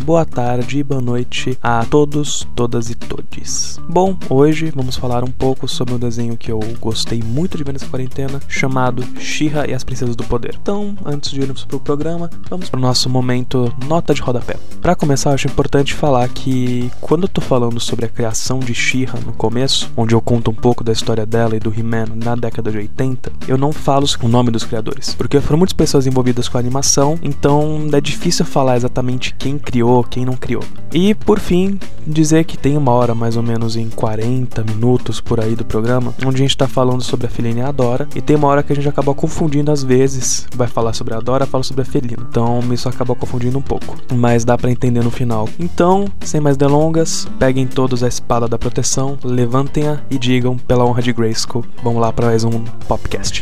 boa tarde e boa noite a todos, todas e todes. Bom, hoje vamos falar um pouco sobre um desenho que eu gostei muito de ver nessa quarentena, chamado Shira e as Princesas do Poder. Então, antes de irmos pro programa, vamos pro nosso momento nota de rodapé. Para começar, acho importante falar que quando eu tô falando sobre a criação de Shira no começo, onde eu conto um pouco da história dela e do He-Man na década de 80, eu não falo o nome dos criadores, porque foram muitas pessoas envolvidas com a animação, então é difícil falar exatamente quem criou, quem não criou. E por fim, dizer que tem uma hora mais ou menos em 40 minutos por aí do programa, onde a gente tá falando sobre a Felina e a Dora, e tem uma hora que a gente acaba confundindo às vezes, vai falar sobre a Dora, fala sobre a Felina. Então isso acaba confundindo um pouco, mas dá para entender no final. Então, sem mais delongas, peguem todos a espada da proteção, levantem-a e digam pela honra de Grayskull. Vamos lá para mais um podcast.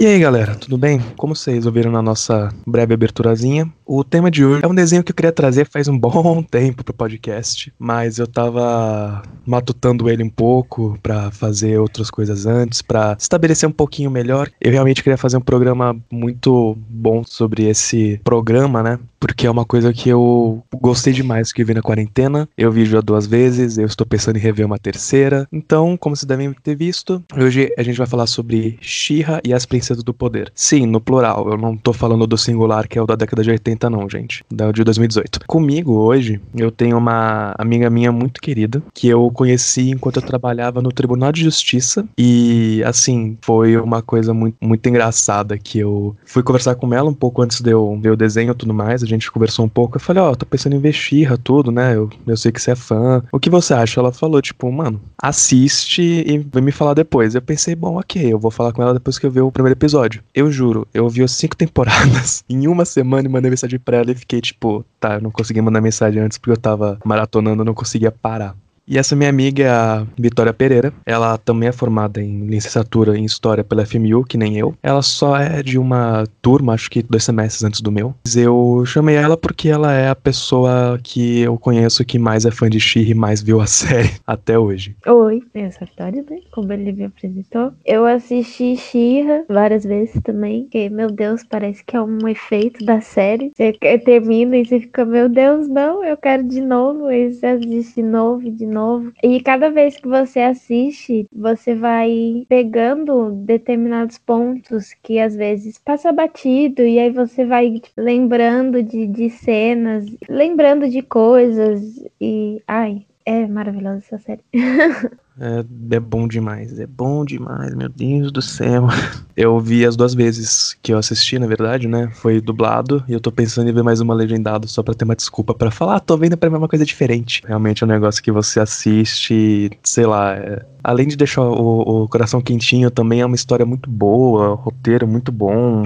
E aí galera, tudo bem? Como vocês ouviram na nossa breve aberturazinha, o tema de hoje é um desenho que eu queria trazer faz um bom tempo pro podcast, mas eu tava matutando ele um pouco para fazer outras coisas antes, para estabelecer um pouquinho melhor. Eu realmente queria fazer um programa muito bom sobre esse programa, né? Porque é uma coisa que eu gostei demais que vi na quarentena. Eu vi já duas vezes, eu estou pensando em rever uma terceira. Então, como vocês devem ter visto, hoje a gente vai falar sobre Shira e as Princesas do Poder. Sim, no plural. Eu não tô falando do singular, que é o da década de 80, não, gente. Da de 2018. Comigo hoje, eu tenho uma amiga minha muito querida, que eu conheci enquanto eu trabalhava no Tribunal de Justiça. E, assim, foi uma coisa muito, muito engraçada que eu fui conversar com ela um pouco antes de eu ver o desenho e tudo mais gente conversou um pouco. Eu falei, ó, oh, tô pensando em Xirra, tudo, né? Eu, eu sei que você é fã. O que você acha? Ela falou, tipo, mano, assiste e vem me falar depois. Eu pensei, bom, ok, eu vou falar com ela depois que eu ver o primeiro episódio. Eu juro, eu vi as cinco temporadas em uma semana e mandei mensagem pra ela e fiquei, tipo, tá, eu não consegui mandar mensagem antes porque eu tava maratonando, eu não conseguia parar. E essa minha amiga a Vitória Pereira. Ela também é formada em licenciatura em História pela FMU, que nem eu. Ela só é de uma turma, acho que dois semestres antes do meu. Eu chamei ela porque ela é a pessoa que eu conheço que mais é fã de She e mais viu a série até hoje. Oi, eu sou a Vitória, né? Como ele me apresentou. Eu assisti She várias vezes também, que, meu Deus, parece que é um efeito da série. Você termina e você fica, meu Deus, não, eu quero de novo. E você assiste de novo, de novo novo. E cada vez que você assiste, você vai pegando determinados pontos que às vezes passa batido, e aí você vai tipo, lembrando de, de cenas, lembrando de coisas, e. Ai, é maravilhosa essa série. É, é, bom demais, é bom demais, meu Deus do céu. Eu vi as duas vezes que eu assisti, na verdade, né? Foi dublado e eu tô pensando em ver mais uma legendada só pra ter uma desculpa para falar, ah, tô vendo pra ver uma coisa diferente. Realmente é um negócio que você assiste, sei lá, é... além de deixar o, o coração quentinho, também é uma história muito boa, roteiro muito bom,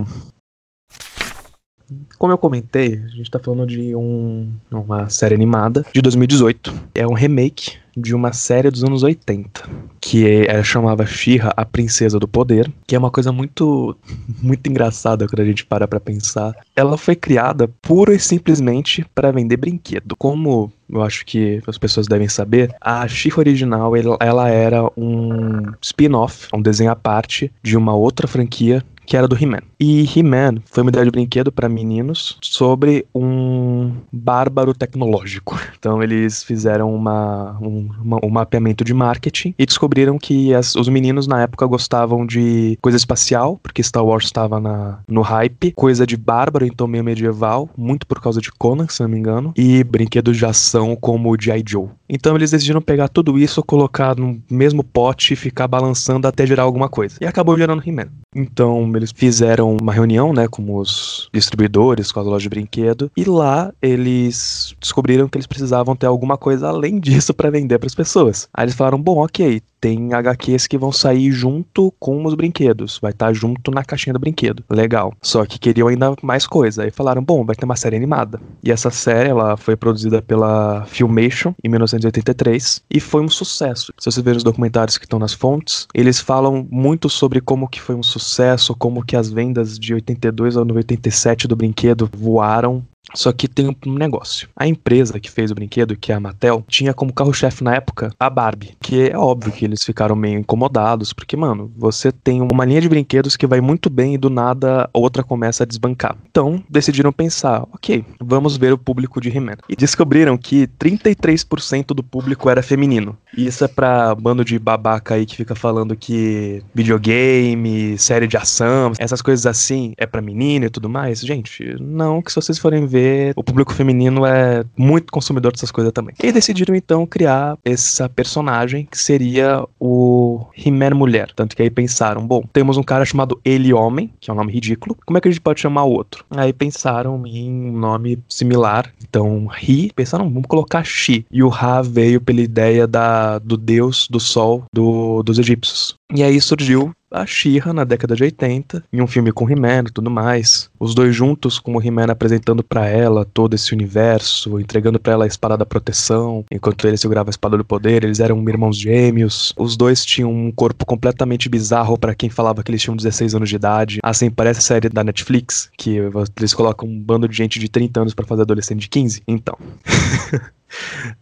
como eu comentei, a gente tá falando de um, uma série animada de 2018. É um remake de uma série dos anos 80, que é, chamava Shira, a Princesa do Poder, que é uma coisa muito muito engraçada quando a gente para pra pensar. Ela foi criada pura e simplesmente para vender brinquedo. Como eu acho que as pessoas devem saber, a Shira original ela era um spin-off, um desenho à parte de uma outra franquia que era do He-Man. E He-Man foi uma ideia de brinquedo para meninos sobre um bárbaro tecnológico. Então eles fizeram uma, um, uma, um mapeamento de marketing e descobriram que as, os meninos na época gostavam de coisa espacial, porque Star Wars estava no hype, coisa de bárbaro, então meio medieval, muito por causa de Conan, se não me engano, e brinquedos de ação como o G.I. Joe. Então eles decidiram pegar tudo isso, colocar no mesmo pote e ficar balançando até gerar alguma coisa. E acabou gerando He-Man. Então eles fizeram uma reunião, né, com os distribuidores, com as lojas de brinquedo, e lá eles descobriram que eles precisavam ter alguma coisa além disso para vender para as pessoas. Aí eles falaram: bom, ok, tem HQs que vão sair junto com os brinquedos, vai estar tá junto na caixinha do brinquedo. Legal. Só que queriam ainda mais coisa. Aí falaram: bom, vai ter uma série animada. E essa série ela foi produzida pela Filmation em 1983 e foi um sucesso. Se você ver os documentários que estão nas fontes, eles falam muito sobre como que foi um sucesso, como que as vendas de 82 ao 87 do brinquedo voaram só que tem um negócio. A empresa que fez o brinquedo, que é a Mattel, tinha como carro-chefe na época a Barbie. Que é óbvio que eles ficaram meio incomodados, porque, mano, você tem uma linha de brinquedos que vai muito bem e do nada outra começa a desbancar. Então, decidiram pensar, ok, vamos ver o público de He-Man. E descobriram que 33% do público era feminino. E isso é pra bando de babaca aí que fica falando que videogame, série de ação, essas coisas assim é pra menino e tudo mais. Gente, não, que se vocês forem ver o público feminino é muito consumidor dessas coisas também. E decidiram então criar essa personagem que seria o He-Man mulher. Tanto que aí pensaram, bom, temos um cara chamado Ele Homem, que é um nome ridículo. Como é que a gente pode chamar o outro? Aí pensaram em um nome similar. Então, He, pensaram, vamos colocar She. E o Ra veio pela ideia da, do deus do sol do, dos egípcios. E aí surgiu a She-Ra na década de 80, em um filme com He-Man e tudo mais. Os dois juntos com o He-Man apresentando para ela todo esse universo, entregando para ela a espada da proteção, enquanto ele segurava a espada do poder, eles eram irmãos gêmeos. Os dois tinham um corpo completamente bizarro para quem falava que eles tinham 16 anos de idade. Assim, parece a série da Netflix, que eles colocam um bando de gente de 30 anos para fazer adolescente de 15. Então.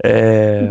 É...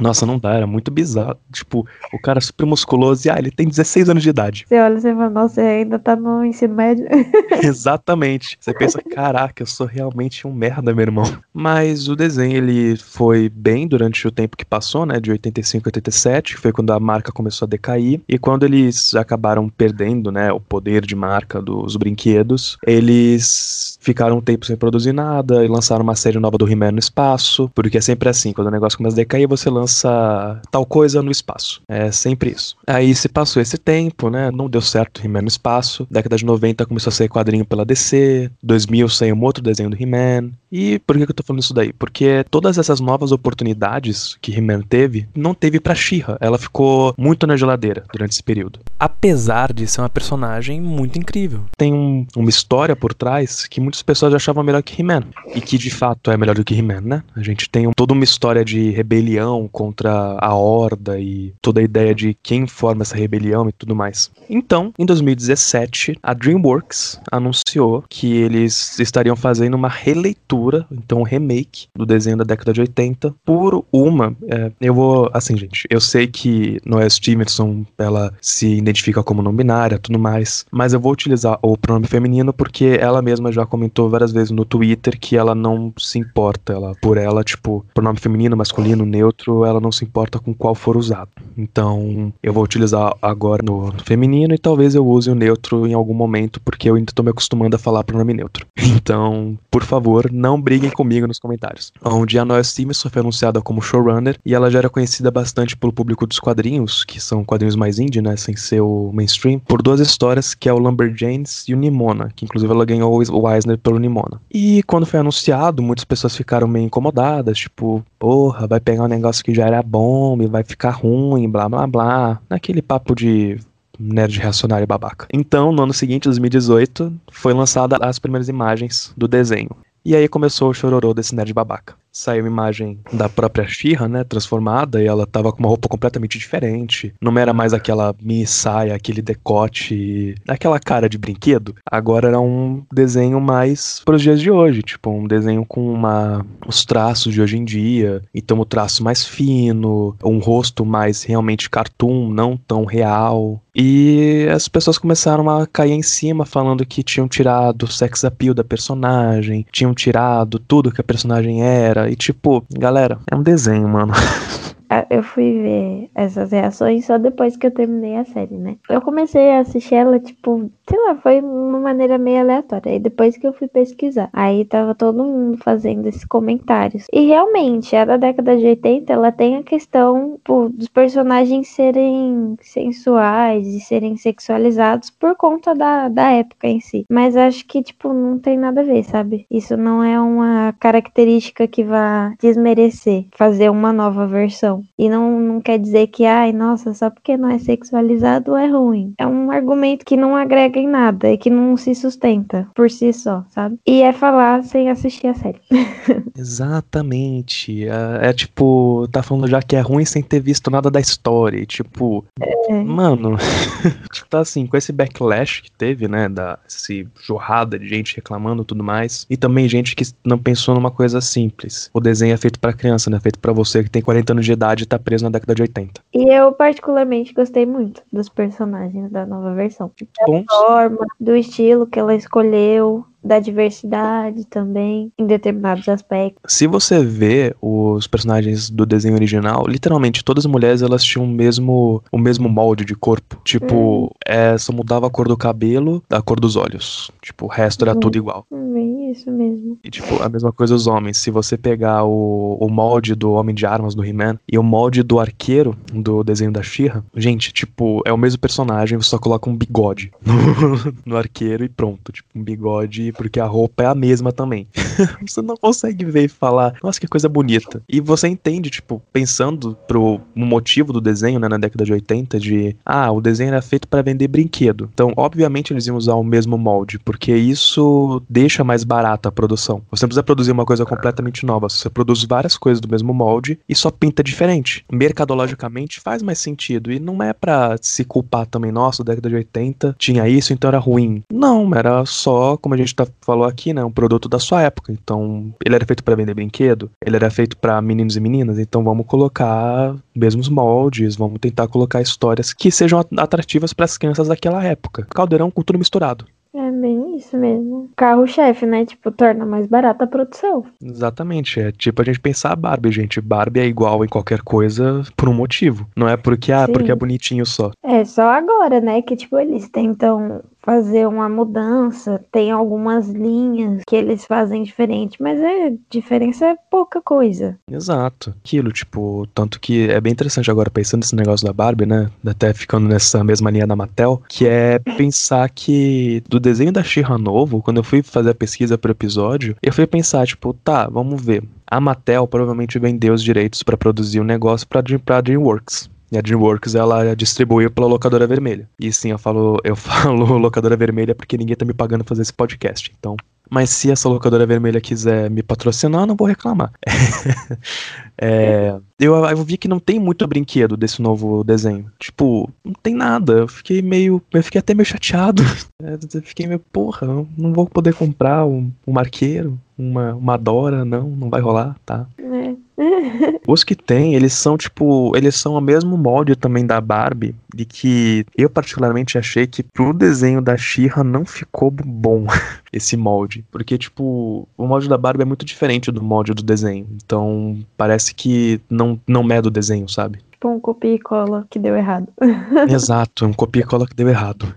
Nossa, não dá, era muito bizarro. Tipo, o cara super musculoso e ah, ele tem 16 anos de idade. Você olha e fala, nossa, ainda tá no ensino médio. Exatamente. Você pensa, caraca, eu sou realmente um merda, meu irmão. Mas o desenho, ele foi bem durante o tempo que passou, né, de 85 a 87, que foi quando a marca começou a decair. E quando eles acabaram perdendo, né, o poder de marca dos brinquedos, eles ficaram um tempo sem produzir nada e lançaram uma série nova do He-Man no espaço, porque assim sempre assim, quando o negócio começa a decair, você lança tal coisa no espaço. É sempre isso. Aí se passou esse tempo, né? Não deu certo He-Man no espaço. Década de 90 começou a sair quadrinho pela DC. 2000 saiu um outro desenho do He-Man. E por que, que eu tô falando isso daí? Porque todas essas novas oportunidades que He-Man teve, não teve pra She-Ra. Ela ficou muito na geladeira durante esse período. Apesar de ser uma personagem muito incrível. Tem um, uma história por trás que muitas pessoas achavam melhor que He-Man. E que de fato é melhor do que He-Man, né? A gente tem um toda uma história de rebelião contra a horda e toda a ideia de quem forma essa rebelião e tudo mais. Então, em 2017, a DreamWorks anunciou que eles estariam fazendo uma releitura, então um remake do desenho da década de 80 por uma. É, eu vou, assim, gente, eu sei que Noelle Stevenson ela se identifica como não binária, tudo mais, mas eu vou utilizar o pronome feminino porque ela mesma já comentou várias vezes no Twitter que ela não se importa, ela por ela tipo pronome feminino, masculino, neutro, ela não se importa com qual for usado. Então, eu vou utilizar agora no, no feminino e talvez eu use o neutro em algum momento, porque eu ainda tô me acostumando a falar pronome neutro. Então, por favor, não briguem comigo nos comentários. Onde a Noelle Stevenson foi anunciada como showrunner e ela já era conhecida bastante pelo público dos quadrinhos, que são quadrinhos mais indie, né, sem ser o mainstream, por duas histórias, que é o Lumberjanes e o Nimona, que inclusive ela ganhou o Eisner pelo Nimona. E quando foi anunciado, muitas pessoas ficaram meio incomodadas, tipo, tipo, porra, vai pegar um negócio que já era bom e vai ficar ruim, blá blá blá. Naquele papo de nerd reacionário babaca. Então, no ano seguinte, 2018, foi lançada as primeiras imagens do desenho. E aí começou o chororô desse nerd babaca saiu imagem da própria Shira, né, transformada, e ela tava com uma roupa completamente diferente. Não era mais aquela mini saia, aquele decote, aquela cara de brinquedo. Agora era um desenho mais para os dias de hoje, tipo um desenho com uma os traços de hoje em dia. Então o traço mais fino, um rosto mais realmente cartoon, não tão real. E as pessoas começaram a cair em cima falando que tinham tirado o sex appeal da personagem, tinham tirado tudo que a personagem era, e tipo, galera, é um desenho, mano. eu fui ver essas reações só depois que eu terminei a série, né? Eu comecei a assistir ela, tipo, sei lá, foi uma maneira meio aleatória. Aí depois que eu fui pesquisar, aí tava todo mundo fazendo esses comentários. E realmente, a da década de 80, ela tem a questão pô, dos personagens serem sensuais e serem sexualizados por conta da, da época em si. Mas acho que, tipo, não tem nada a ver, sabe? Isso não é uma característica que vá desmerecer fazer uma nova versão. E não, não quer dizer que, ai, nossa, só porque não é sexualizado é ruim. É um argumento que não agrega em nada e que não se sustenta por si só, sabe? E é falar sem assistir a série. Exatamente. É, é, tipo, tá falando já que é ruim sem ter visto nada da história. E, tipo, é. mano, tipo, tá assim, com esse backlash que teve, né, da esse jorrada de gente reclamando e tudo mais, e também gente que não pensou numa coisa simples. O desenho é feito para criança, né? Feito para você que tem 40 anos de idade e tá preso na década de 80. E eu particularmente gostei muito dos personagens da nova versão. Da forma, do estilo que ela escolheu, da diversidade também, em determinados aspectos. Se você vê os personagens do desenho original, literalmente todas as mulheres elas tinham o mesmo, o mesmo molde de corpo. Tipo, hum. é, só mudava a cor do cabelo, a cor dos olhos. Tipo, o resto era hum. tudo igual. Bem isso mesmo. E tipo, a mesma coisa os homens. Se você pegar o, o molde do Homem de Armas do He-Man e o molde do arqueiro do desenho da She-Ra, gente, tipo, é o mesmo personagem, você só coloca um bigode no, no arqueiro e pronto. Tipo, um bigode porque a roupa é a mesma também. você não consegue ver e falar, nossa, que coisa bonita. E você entende, tipo, pensando pro motivo do desenho, né, na década de 80, de, ah, o desenho era feito para vender brinquedo. Então, obviamente, eles iam usar o mesmo molde, porque isso deixa mais barata a produção. Você não precisa produzir uma coisa completamente nova, você produz várias coisas do mesmo molde e só pinta diferente. Mercadologicamente faz mais sentido e não é para se culpar também, nossa, década de 80 tinha isso, então era ruim. Não, era só, como a gente tá falou aqui, né, um produto da sua época. Então, ele era feito para vender brinquedo, ele era feito para meninos e meninas, então vamos colocar mesmos moldes, vamos tentar colocar histórias que sejam atrativas para as crianças daquela época. Caldeirão com tudo misturado. É bem isso mesmo. Carro-chefe, né? Tipo, torna mais barata a produção. Exatamente. É tipo a gente pensar a Barbie, gente. Barbie é igual em qualquer coisa por um motivo. Não é porque, ah, porque é bonitinho só. É só agora, né? Que, tipo, eles tentam fazer uma mudança, tem algumas linhas que eles fazem diferente, mas é diferença é pouca coisa. Exato. Aquilo, tipo, tanto que é bem interessante agora pensando nesse negócio da Barbie, né? Até ficando nessa mesma linha da Mattel, que é pensar que do desenho da She-Ra novo, quando eu fui fazer a pesquisa pro episódio, eu fui pensar, tipo, tá, vamos ver. A Mattel provavelmente vendeu os direitos para produzir o um negócio para DreamWorks. E a DreamWorks, ela distribuiu pela locadora vermelha. E sim, eu falo, eu falo locadora vermelha porque ninguém tá me pagando fazer esse podcast. Então, mas se essa locadora vermelha quiser me patrocinar, eu não vou reclamar. é, eu, eu, vi que não tem muito brinquedo desse novo desenho. Tipo, não tem nada. Eu fiquei meio. Eu fiquei até meio chateado. Eu fiquei meio, porra, não vou poder comprar um, um arqueiro, uma, uma Dora, não, não vai rolar, tá? É. Os que tem, eles são tipo, eles são o mesmo molde também da Barbie, de que eu particularmente achei que pro desenho da She-Ra não ficou bom esse molde, porque tipo, o molde da Barbie é muito diferente do molde do desenho. Então, parece que não não é do desenho, sabe? Tipo um copia e cola que deu errado. Exato, um copia e cola que deu errado.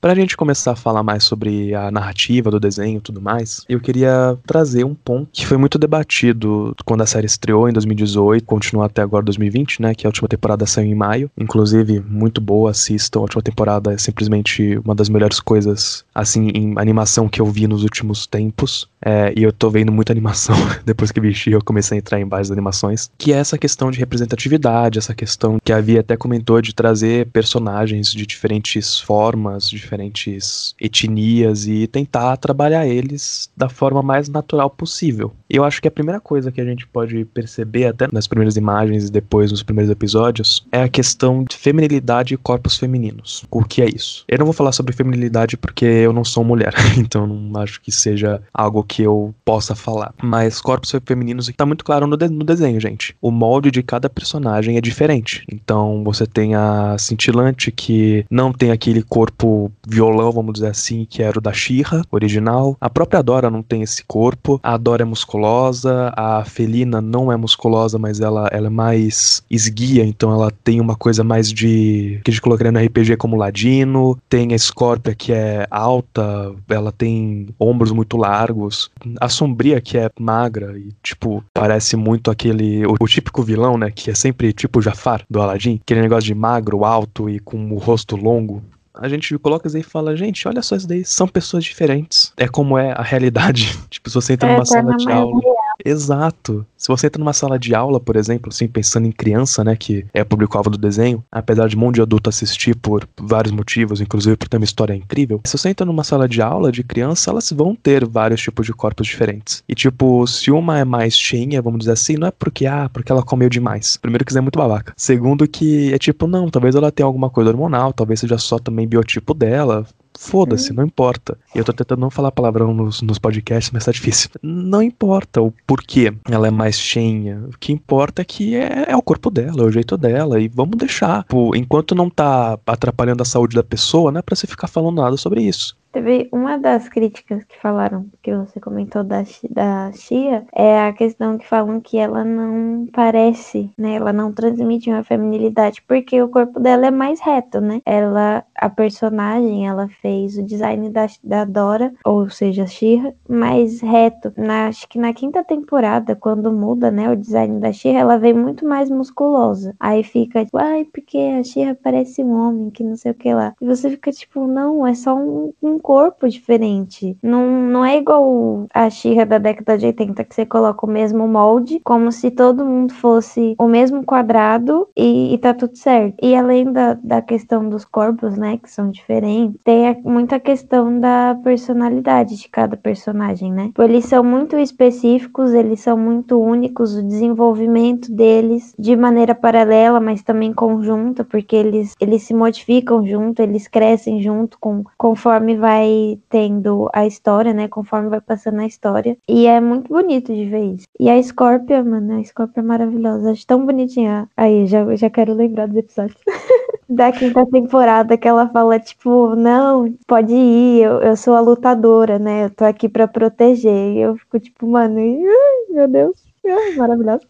Para a gente começar a falar mais sobre a narrativa do desenho e tudo mais, eu queria trazer um ponto que foi muito debatido quando a série estreou em 2018, continua até agora 2020, né? Que a última temporada saiu em maio. Inclusive, muito boa, assistam. A última temporada é simplesmente uma das melhores coisas, assim, em animação que eu vi nos últimos tempos. É, e eu tô vendo muita animação depois que vesti, eu comecei a entrar em várias animações. Que é essa questão de representatividade, essa questão que a Via até comentou de trazer personagens de diferentes formas, diferentes diferentes etnias e tentar trabalhar eles da forma mais natural possível. Eu acho que a primeira coisa que a gente pode perceber até nas primeiras imagens e depois nos primeiros episódios é a questão de feminilidade e corpos femininos. O que é isso? Eu não vou falar sobre feminilidade porque eu não sou mulher, então não acho que seja algo que eu possa falar. Mas corpos femininos está muito claro no, de no desenho, gente. O molde de cada personagem é diferente. Então você tem a cintilante que não tem aquele corpo violão, vamos dizer assim, que era o da Shira original. A própria Dora não tem esse corpo. A Dora é muscular musculosa, a felina não é musculosa, mas ela, ela é mais esguia, então ela tem uma coisa mais de. que a gente colocaria no RPG como ladino. Tem a Scorpia que é alta, ela tem ombros muito largos. A Sombria que é magra e, tipo, parece muito aquele. o, o típico vilão, né? Que é sempre tipo Jafar do Aladdin, aquele negócio de magro, alto e com o rosto longo a gente coloca aí e fala, gente, olha só isso daí, são pessoas diferentes. É como é a realidade. tipo, se você entra é, numa sala de aula. Real. Exato. Se você entra numa sala de aula, por exemplo, assim, pensando em criança, né, que é público-alvo do desenho, apesar de um monte de adulto assistir por vários motivos, inclusive por ter uma história incrível, se você entra numa sala de aula de criança, elas vão ter vários tipos de corpos diferentes. E, tipo, se uma é mais cheinha, vamos dizer assim, não é porque, ah, porque ela comeu demais. Primeiro que isso é muito babaca. Segundo que é tipo, não, talvez ela tenha alguma coisa hormonal, talvez seja só também biotipo dela, Foda-se, uhum. não importa. Eu tô tentando não falar palavrão nos, nos podcasts, mas tá difícil. Não importa o porquê ela é mais cheinha. O que importa é que é, é o corpo dela, é o jeito dela. E vamos deixar. Pô, enquanto não tá atrapalhando a saúde da pessoa, não é pra você ficar falando nada sobre isso. Teve uma das críticas que falaram, que você comentou da, da Xia, é a questão que falam que ela não parece, né? Ela não transmite uma feminilidade, porque o corpo dela é mais reto, né? Ela, a personagem, ela fez o design da, da Dora, ou seja, a Xia, mais reto. Na, acho que na quinta temporada, quando muda, né, o design da Xia, ela vem muito mais musculosa. Aí fica, tipo, ai, porque a Xia parece um homem, que não sei o que lá. E você fica tipo, não, é só um, um corpo diferente. Não, não é igual a Xirra da década de 80, que você coloca o mesmo molde, como se todo mundo fosse o mesmo quadrado e, e tá tudo certo. E além da, da questão dos corpos, né, que são diferentes, tem a, muita questão da personalidade de cada personagem, né? Eles são muito específicos, eles são muito únicos, o desenvolvimento deles de maneira paralela, mas também conjunta, porque eles, eles se modificam junto, eles crescem junto com, conforme vai vai tendo a história, né? Conforme vai passando a história. E é muito bonito de ver isso. E a Scorpia, mano, a Scorpia é maravilhosa. Acho tão bonitinha. Aí, já, já quero lembrar dos episódios. da quinta temporada que ela fala, tipo, não, pode ir, eu, eu sou a lutadora, né? Eu tô aqui pra proteger. E eu fico, tipo, mano, ai, meu Deus, maravilhosa.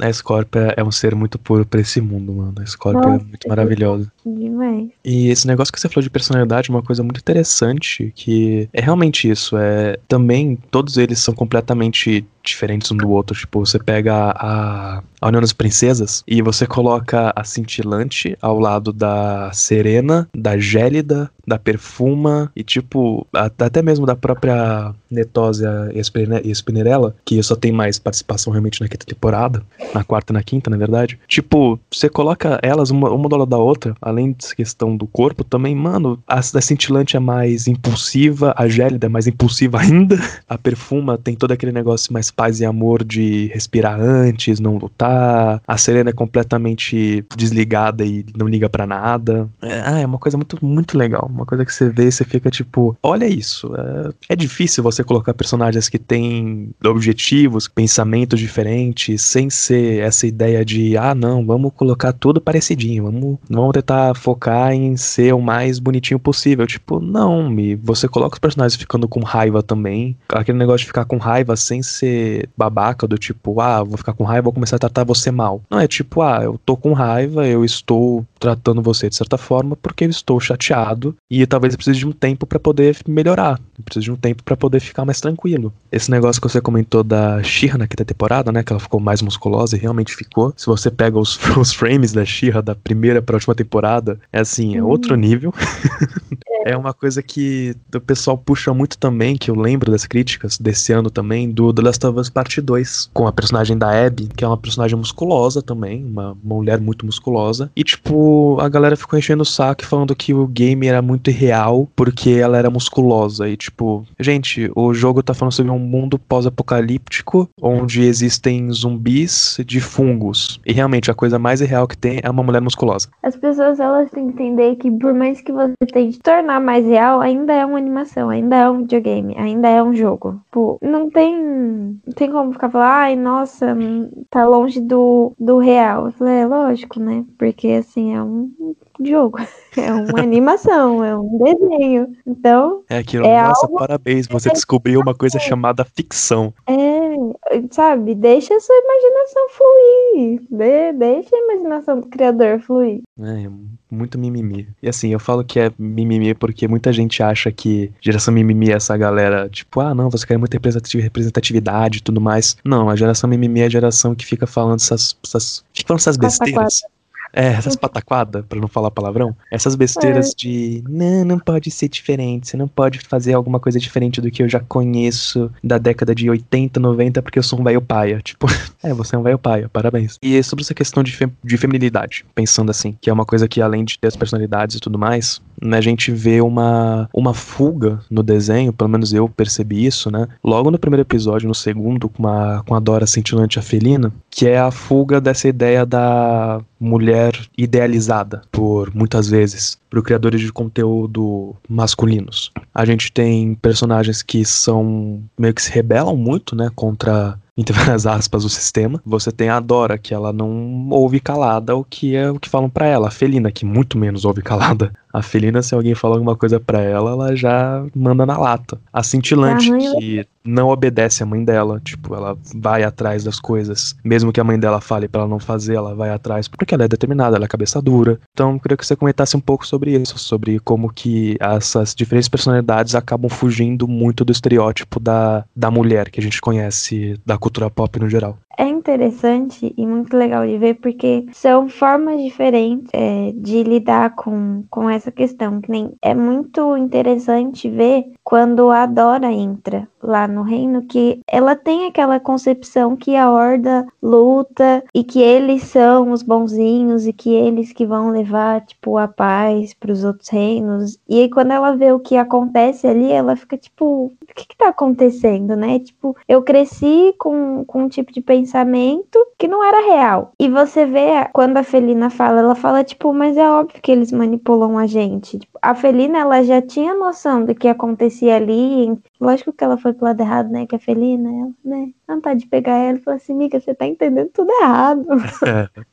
A Scorpia é um ser muito puro pra esse mundo, mano. A Scorpia é Nossa, é muito maravilhosa. Demais. E esse negócio que você falou de personalidade é uma coisa muito interessante, que é realmente isso. É também todos eles são completamente diferentes um do outro. Tipo, você pega a, a União das Princesas e você coloca a cintilante ao lado da Serena, da Gélida, da Perfuma e, tipo, até mesmo da própria Netósia e Spinnerella, que só tem mais participação realmente na quinta temporada, na quarta e na quinta, na verdade. Tipo, você coloca elas uma, uma do lado da outra, além dessa questão do corpo, também, mano, a, a cintilante é mais impulsiva, a Gélida é mais impulsiva ainda, a Perfuma tem todo aquele negócio mais paz e amor de respirar antes, não lutar. A Serena é completamente desligada e não liga para nada. É, ah, é uma coisa muito, muito legal. Uma coisa que você vê e você fica tipo, olha isso. É, é difícil você colocar personagens que têm objetivos, pensamentos diferentes, sem ser essa ideia de, ah, não, vamos colocar tudo parecidinho, vamos, vamos tentar focar em ser o mais bonitinho possível. Tipo, não, me, você coloca os personagens ficando com raiva também. Aquele negócio de ficar com raiva sem ser babaca do tipo, ah, vou ficar com raiva, vou começar a tratar você mal. Não, é tipo, ah, eu tô com raiva, eu estou tratando você de certa forma porque eu estou chateado e talvez eu precise de um tempo para poder melhorar. Eu preciso de um tempo para poder ficar mais tranquilo. Esse negócio que você comentou da Shira na quinta temporada, né, que ela ficou mais musculosa e realmente ficou. Se você pega os, os frames da Shira da primeira pra última temporada, é assim, é outro nível. é uma coisa que o pessoal puxa muito também, que eu lembro das críticas desse ano também, do The Last of Us Part 2, com a personagem da Abby, que é uma personagem musculosa também, uma mulher muito musculosa. E, tipo, a galera ficou enchendo o saco falando que o game era muito irreal porque ela era musculosa. E, tipo, gente, o jogo tá falando sobre um mundo pós-apocalíptico onde existem zumbis de fungos. E realmente a coisa mais irreal que tem é uma mulher musculosa. As pessoas elas têm que entender que por mais que você tente tornar mais real, ainda é uma animação, ainda é um videogame, ainda é um jogo. Tipo, não tem. Não tem como ficar falando, ai, nossa, tá longe do, do real. Eu falei, é lógico, né? Porque assim, é um jogo. É uma animação, é um desenho. Então. É aquilo, é nossa, algo... parabéns, você descobriu uma coisa chamada ficção. É, É, sabe? Deixa a sua imaginação fluir. De, deixa a imaginação do criador fluir. É, muito mimimi. E assim, eu falo que é mimimi porque muita gente acha que geração mimimi é essa galera, tipo, ah, não, você quer muita representatividade e tudo mais. Não, a geração mimimi é a geração que fica falando essas. essas fica falando essas besteiras. É, essas pataquadas, pra não falar palavrão. Essas besteiras é. de não, não pode ser diferente, você não pode fazer alguma coisa diferente do que eu já conheço da década de 80, 90, porque eu sou um velho paia. Tipo, é, você é um velho paia, parabéns. E sobre essa questão de, fem de feminilidade, pensando assim, que é uma coisa que além de ter as personalidades e tudo mais, né, a gente vê uma, uma fuga no desenho, pelo menos eu percebi isso, né? Logo no primeiro episódio, no segundo, com a, com a Dora cintilante a felina, que é a fuga dessa ideia da mulher idealizada por muitas vezes por criadores de conteúdo masculinos. A gente tem personagens que são meio que se rebelam muito, né, contra entre várias aspas, o sistema. Você tem a Dora, que ela não ouve calada o que é o que falam para ela. A Felina, que muito menos ouve calada. A Felina, se alguém fala alguma coisa para ela, ela já manda na lata. A Cintilante, que não obedece a mãe dela, tipo, ela vai atrás das coisas. Mesmo que a mãe dela fale para ela não fazer, ela vai atrás, porque ela é determinada, ela é cabeça dura. Então, eu queria que você comentasse um pouco sobre isso, sobre como que essas diferentes personalidades acabam fugindo muito do estereótipo da, da mulher que a gente conhece da cultura pop no geral. É interessante e muito legal de ver porque são formas diferentes é, de lidar com, com essa questão. Que nem é muito interessante ver quando a Dora entra lá no reino que ela tem aquela concepção que a Horda luta e que eles são os bonzinhos e que eles que vão levar tipo a paz para os outros reinos. E aí quando ela vê o que acontece ali, ela fica tipo, o que que tá acontecendo, né? Tipo, eu cresci com, com um tipo de pensamento que não era real. E você vê quando a Felina fala, ela fala tipo, mas é óbvio que eles manipulam a gente. Tipo, a Felina ela já tinha noção do que acontecia ali. Lógico que ela foi pro lado errado, né? Que a Felina, ela, né? Vontade de pegar ela e falar assim, miga, você tá entendendo tudo errado.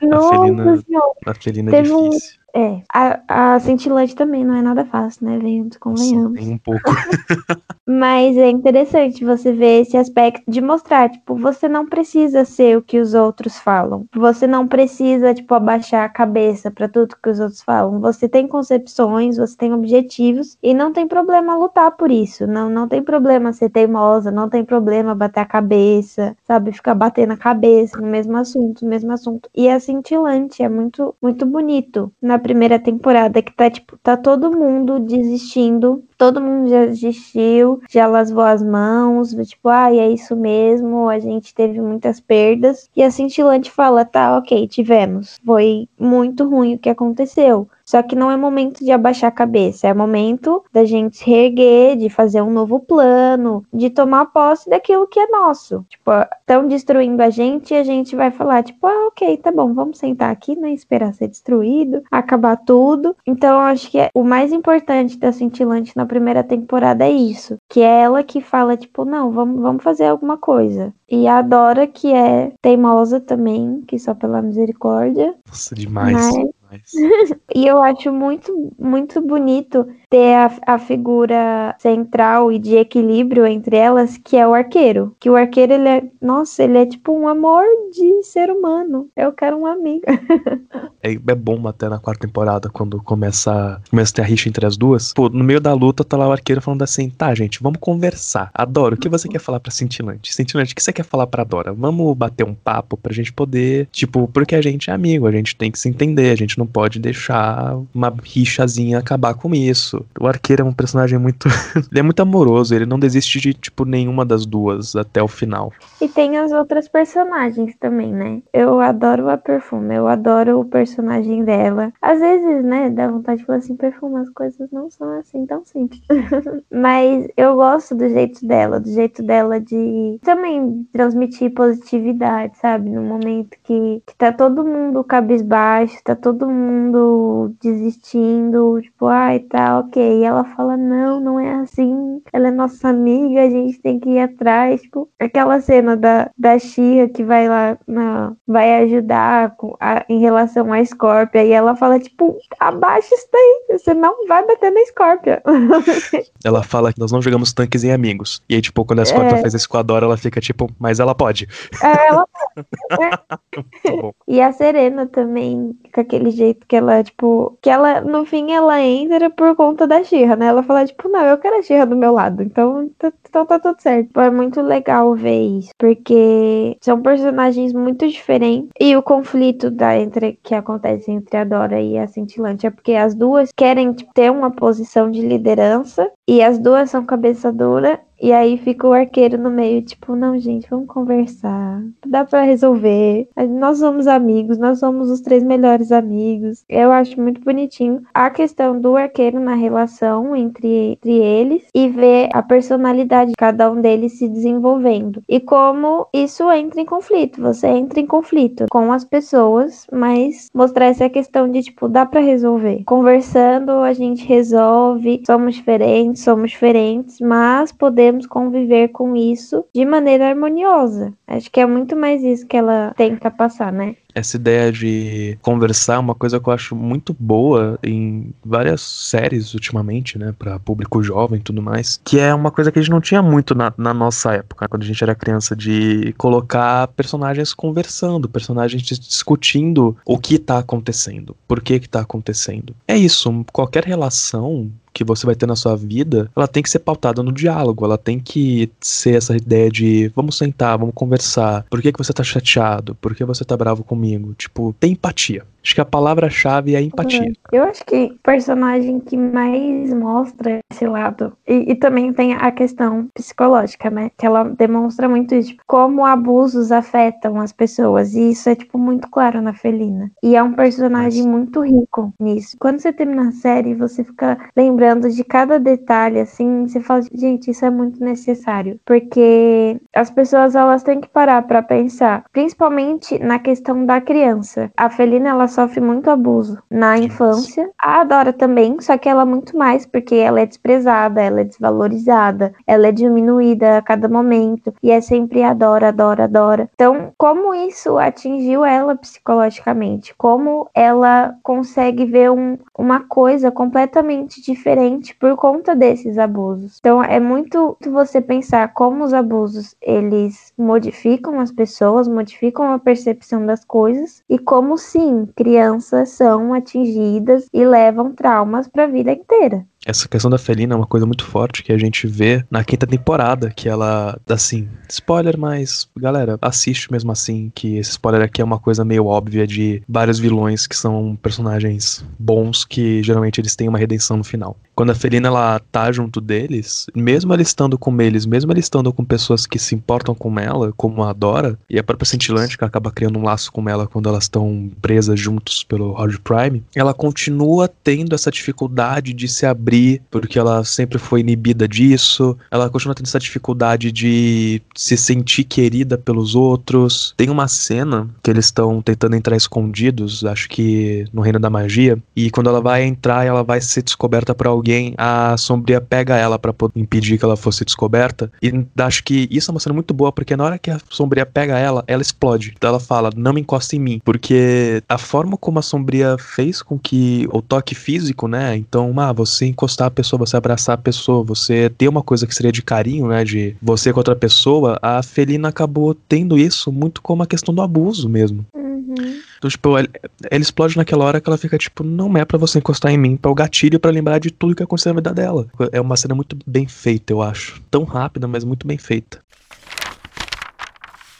É. Nossa, a Felina, a Felina é difícil. É, a, a cintilante também não é nada fácil, né? Venhamos, convenhamos. Nem um pouco. Mas é interessante você ver esse aspecto de mostrar, tipo, você não precisa ser o que os outros falam. Você não precisa, tipo, abaixar a cabeça para tudo que os outros falam. Você tem concepções, você tem objetivos e não tem problema lutar por isso. Não, não tem problema ser teimosa, não tem problema bater a cabeça, sabe? Ficar batendo a cabeça no mesmo assunto, no mesmo assunto. E é cintilante, é muito, muito bonito. Na primeira temporada que tá, tipo, tá todo mundo desistindo. Todo mundo já desistiu, já lasvou as mãos, tipo, ah, é isso mesmo, a gente teve muitas perdas. E a Cintilante fala, tá, ok, tivemos. Foi muito ruim o que aconteceu. Só que não é momento de abaixar a cabeça, é momento da gente se reerguer, de fazer um novo plano, de tomar posse daquilo que é nosso. Tipo, estão destruindo a gente e a gente vai falar, tipo, ah, ok, tá bom, vamos sentar aqui, né? Esperar ser destruído, acabar tudo. Então, eu acho que é, o mais importante da Cintilante na primeira temporada é isso. Que é ela que fala, tipo, não, vamos, vamos fazer alguma coisa. E a Dora, que é teimosa também, que só pela misericórdia. Nossa, demais. Mas... e eu acho muito, muito bonito ter a, a figura central e de equilíbrio entre elas, que é o arqueiro. Que o arqueiro, ele é, nossa, ele é tipo um amor de ser humano. Eu quero uma amiga. é, é bom até na quarta temporada, quando começa, começa a ter a rixa entre as duas. Pô, no meio da luta tá lá o arqueiro falando assim, tá, gente, vamos conversar. Adoro, o que você quer falar pra Cintilante? Cintilante, o que você quer falar pra Dora? Vamos bater um papo pra gente poder, tipo, porque a gente é amigo, a gente tem que se entender, a gente não pode deixar uma rixazinha acabar com isso. O arqueiro é um personagem muito. ele é muito amoroso, ele não desiste de, tipo, nenhuma das duas até o final. E tem as outras personagens também, né? Eu adoro a Perfume, eu adoro o personagem dela. Às vezes, né, dá vontade de falar assim, Perfume, as coisas não são assim tão simples. Mas eu gosto do jeito dela, do jeito dela de também transmitir positividade, sabe? No momento que, que tá todo mundo cabisbaixo, tá todo mundo desistindo, tipo, ai, tal, ok. E ela fala, não, não é assim. Ela é nossa amiga, a gente tem que ir atrás. Tipo, aquela cena da, da Xia que vai lá, na, vai ajudar com, a, em relação à Scorpia. E ela fala, tipo, abaixa isso daí. Você não vai bater na Scorpia. ela fala que nós não jogamos tanques em amigos. E aí, tipo, quando a Scorpia é... faz isso com a Dora, ela fica tipo, mas ela pode. É, ela pode. e a Serena também, com aquele jeito que ela, tipo, que ela, no fim, ela entra por conta da Xirra, né? Ela fala, tipo, não, eu quero a Xirra do meu lado, então, então tá tudo certo. É muito legal ver isso, porque são personagens muito diferentes e o conflito da, entre, que acontece entre a Dora e a Cintilante é porque as duas querem tipo, ter uma posição de liderança e as duas são cabeça dura e aí fica o arqueiro no meio, tipo, não, gente, vamos conversar. Dá para resolver. Nós somos amigos, nós somos os três melhores amigos. Eu acho muito bonitinho a questão do arqueiro na relação entre, entre eles e ver a personalidade de cada um deles se desenvolvendo. E como isso entra em conflito. Você entra em conflito com as pessoas, mas mostrar essa questão de, tipo, dá para resolver. Conversando, a gente resolve, somos diferentes, somos diferentes, mas podemos podemos conviver com isso de maneira harmoniosa. Acho que é muito mais isso que ela tenta passar, né? essa ideia de conversar é uma coisa que eu acho muito boa em várias séries ultimamente, né, para público jovem e tudo mais, que é uma coisa que a gente não tinha muito na, na nossa época, quando a gente era criança, de colocar personagens conversando, personagens discutindo o que tá acontecendo, por que que tá acontecendo. É isso, qualquer relação que você vai ter na sua vida, ela tem que ser pautada no diálogo, ela tem que ser essa ideia de vamos sentar, vamos conversar, por que, que você tá chateado, por que você tá bravo comigo, tipo, tem empatia. Acho que a palavra-chave é empatia. Eu acho que o personagem que mais mostra esse lado, e, e, também tem a questão psicológica, né? Que ela demonstra muito isso, tipo, como abusos afetam as pessoas. E isso é, tipo, muito claro na Felina. E é um personagem Mas... muito rico nisso. Quando você termina a série, você fica lembrando de cada detalhe, assim, você fala, gente, isso é muito necessário. Porque as pessoas, elas têm que parar para pensar, principalmente na questão da criança. A Felina, ela sofre muito abuso na infância. A Dora também, só que ela muito mais, porque ela é desprezada, ela é desvalorizada, ela é diminuída a cada momento. E é sempre adora, adora, adora. Então, como isso atingiu ela psicologicamente? Como ela consegue ver um, uma coisa completamente diferente por conta desses abusos? Então, é muito você pensar como os abusos eles modificam as pessoas, modificam a percepção das coisas e como sim crianças são atingidas e levam traumas para a vida inteira. Essa questão da Felina é uma coisa muito forte que a gente vê na quinta temporada, que ela, assim, spoiler, mas galera, assiste mesmo assim, que esse spoiler aqui é uma coisa meio óbvia de vários vilões que são personagens bons que geralmente eles têm uma redenção no final. Quando a Felina ela tá junto deles, mesmo ela estando com eles, mesmo ela estando com pessoas que se importam com ela, como a Dora, e a própria Cintilante que acaba criando um laço com ela quando elas estão presas juntos pelo Hard Prime, ela continua tendo essa dificuldade de se abrir abrir, porque ela sempre foi inibida disso. Ela continua tendo essa dificuldade de se sentir querida pelos outros. Tem uma cena que eles estão tentando entrar escondidos, acho que no Reino da Magia, e quando ela vai entrar, ela vai ser descoberta por alguém, a Sombria pega ela para impedir que ela fosse descoberta. E acho que isso é uma cena muito boa, porque na hora que a Sombria pega ela, ela explode. Então ela fala: "Não me encosta em mim", porque a forma como a Sombria fez com que o toque físico, né? Então, ah, você encostar a pessoa, você abraçar a pessoa, você ter uma coisa que seria de carinho, né, de você com outra pessoa, a Felina acabou tendo isso muito como a questão do abuso mesmo. Uhum. Então, tipo, ela, ela, explode naquela hora que ela fica, tipo, não é para você encostar em mim, para o gatilho para lembrar de tudo que aconteceu na vida dela. É uma cena muito bem feita, eu acho. Tão rápida, mas muito bem feita.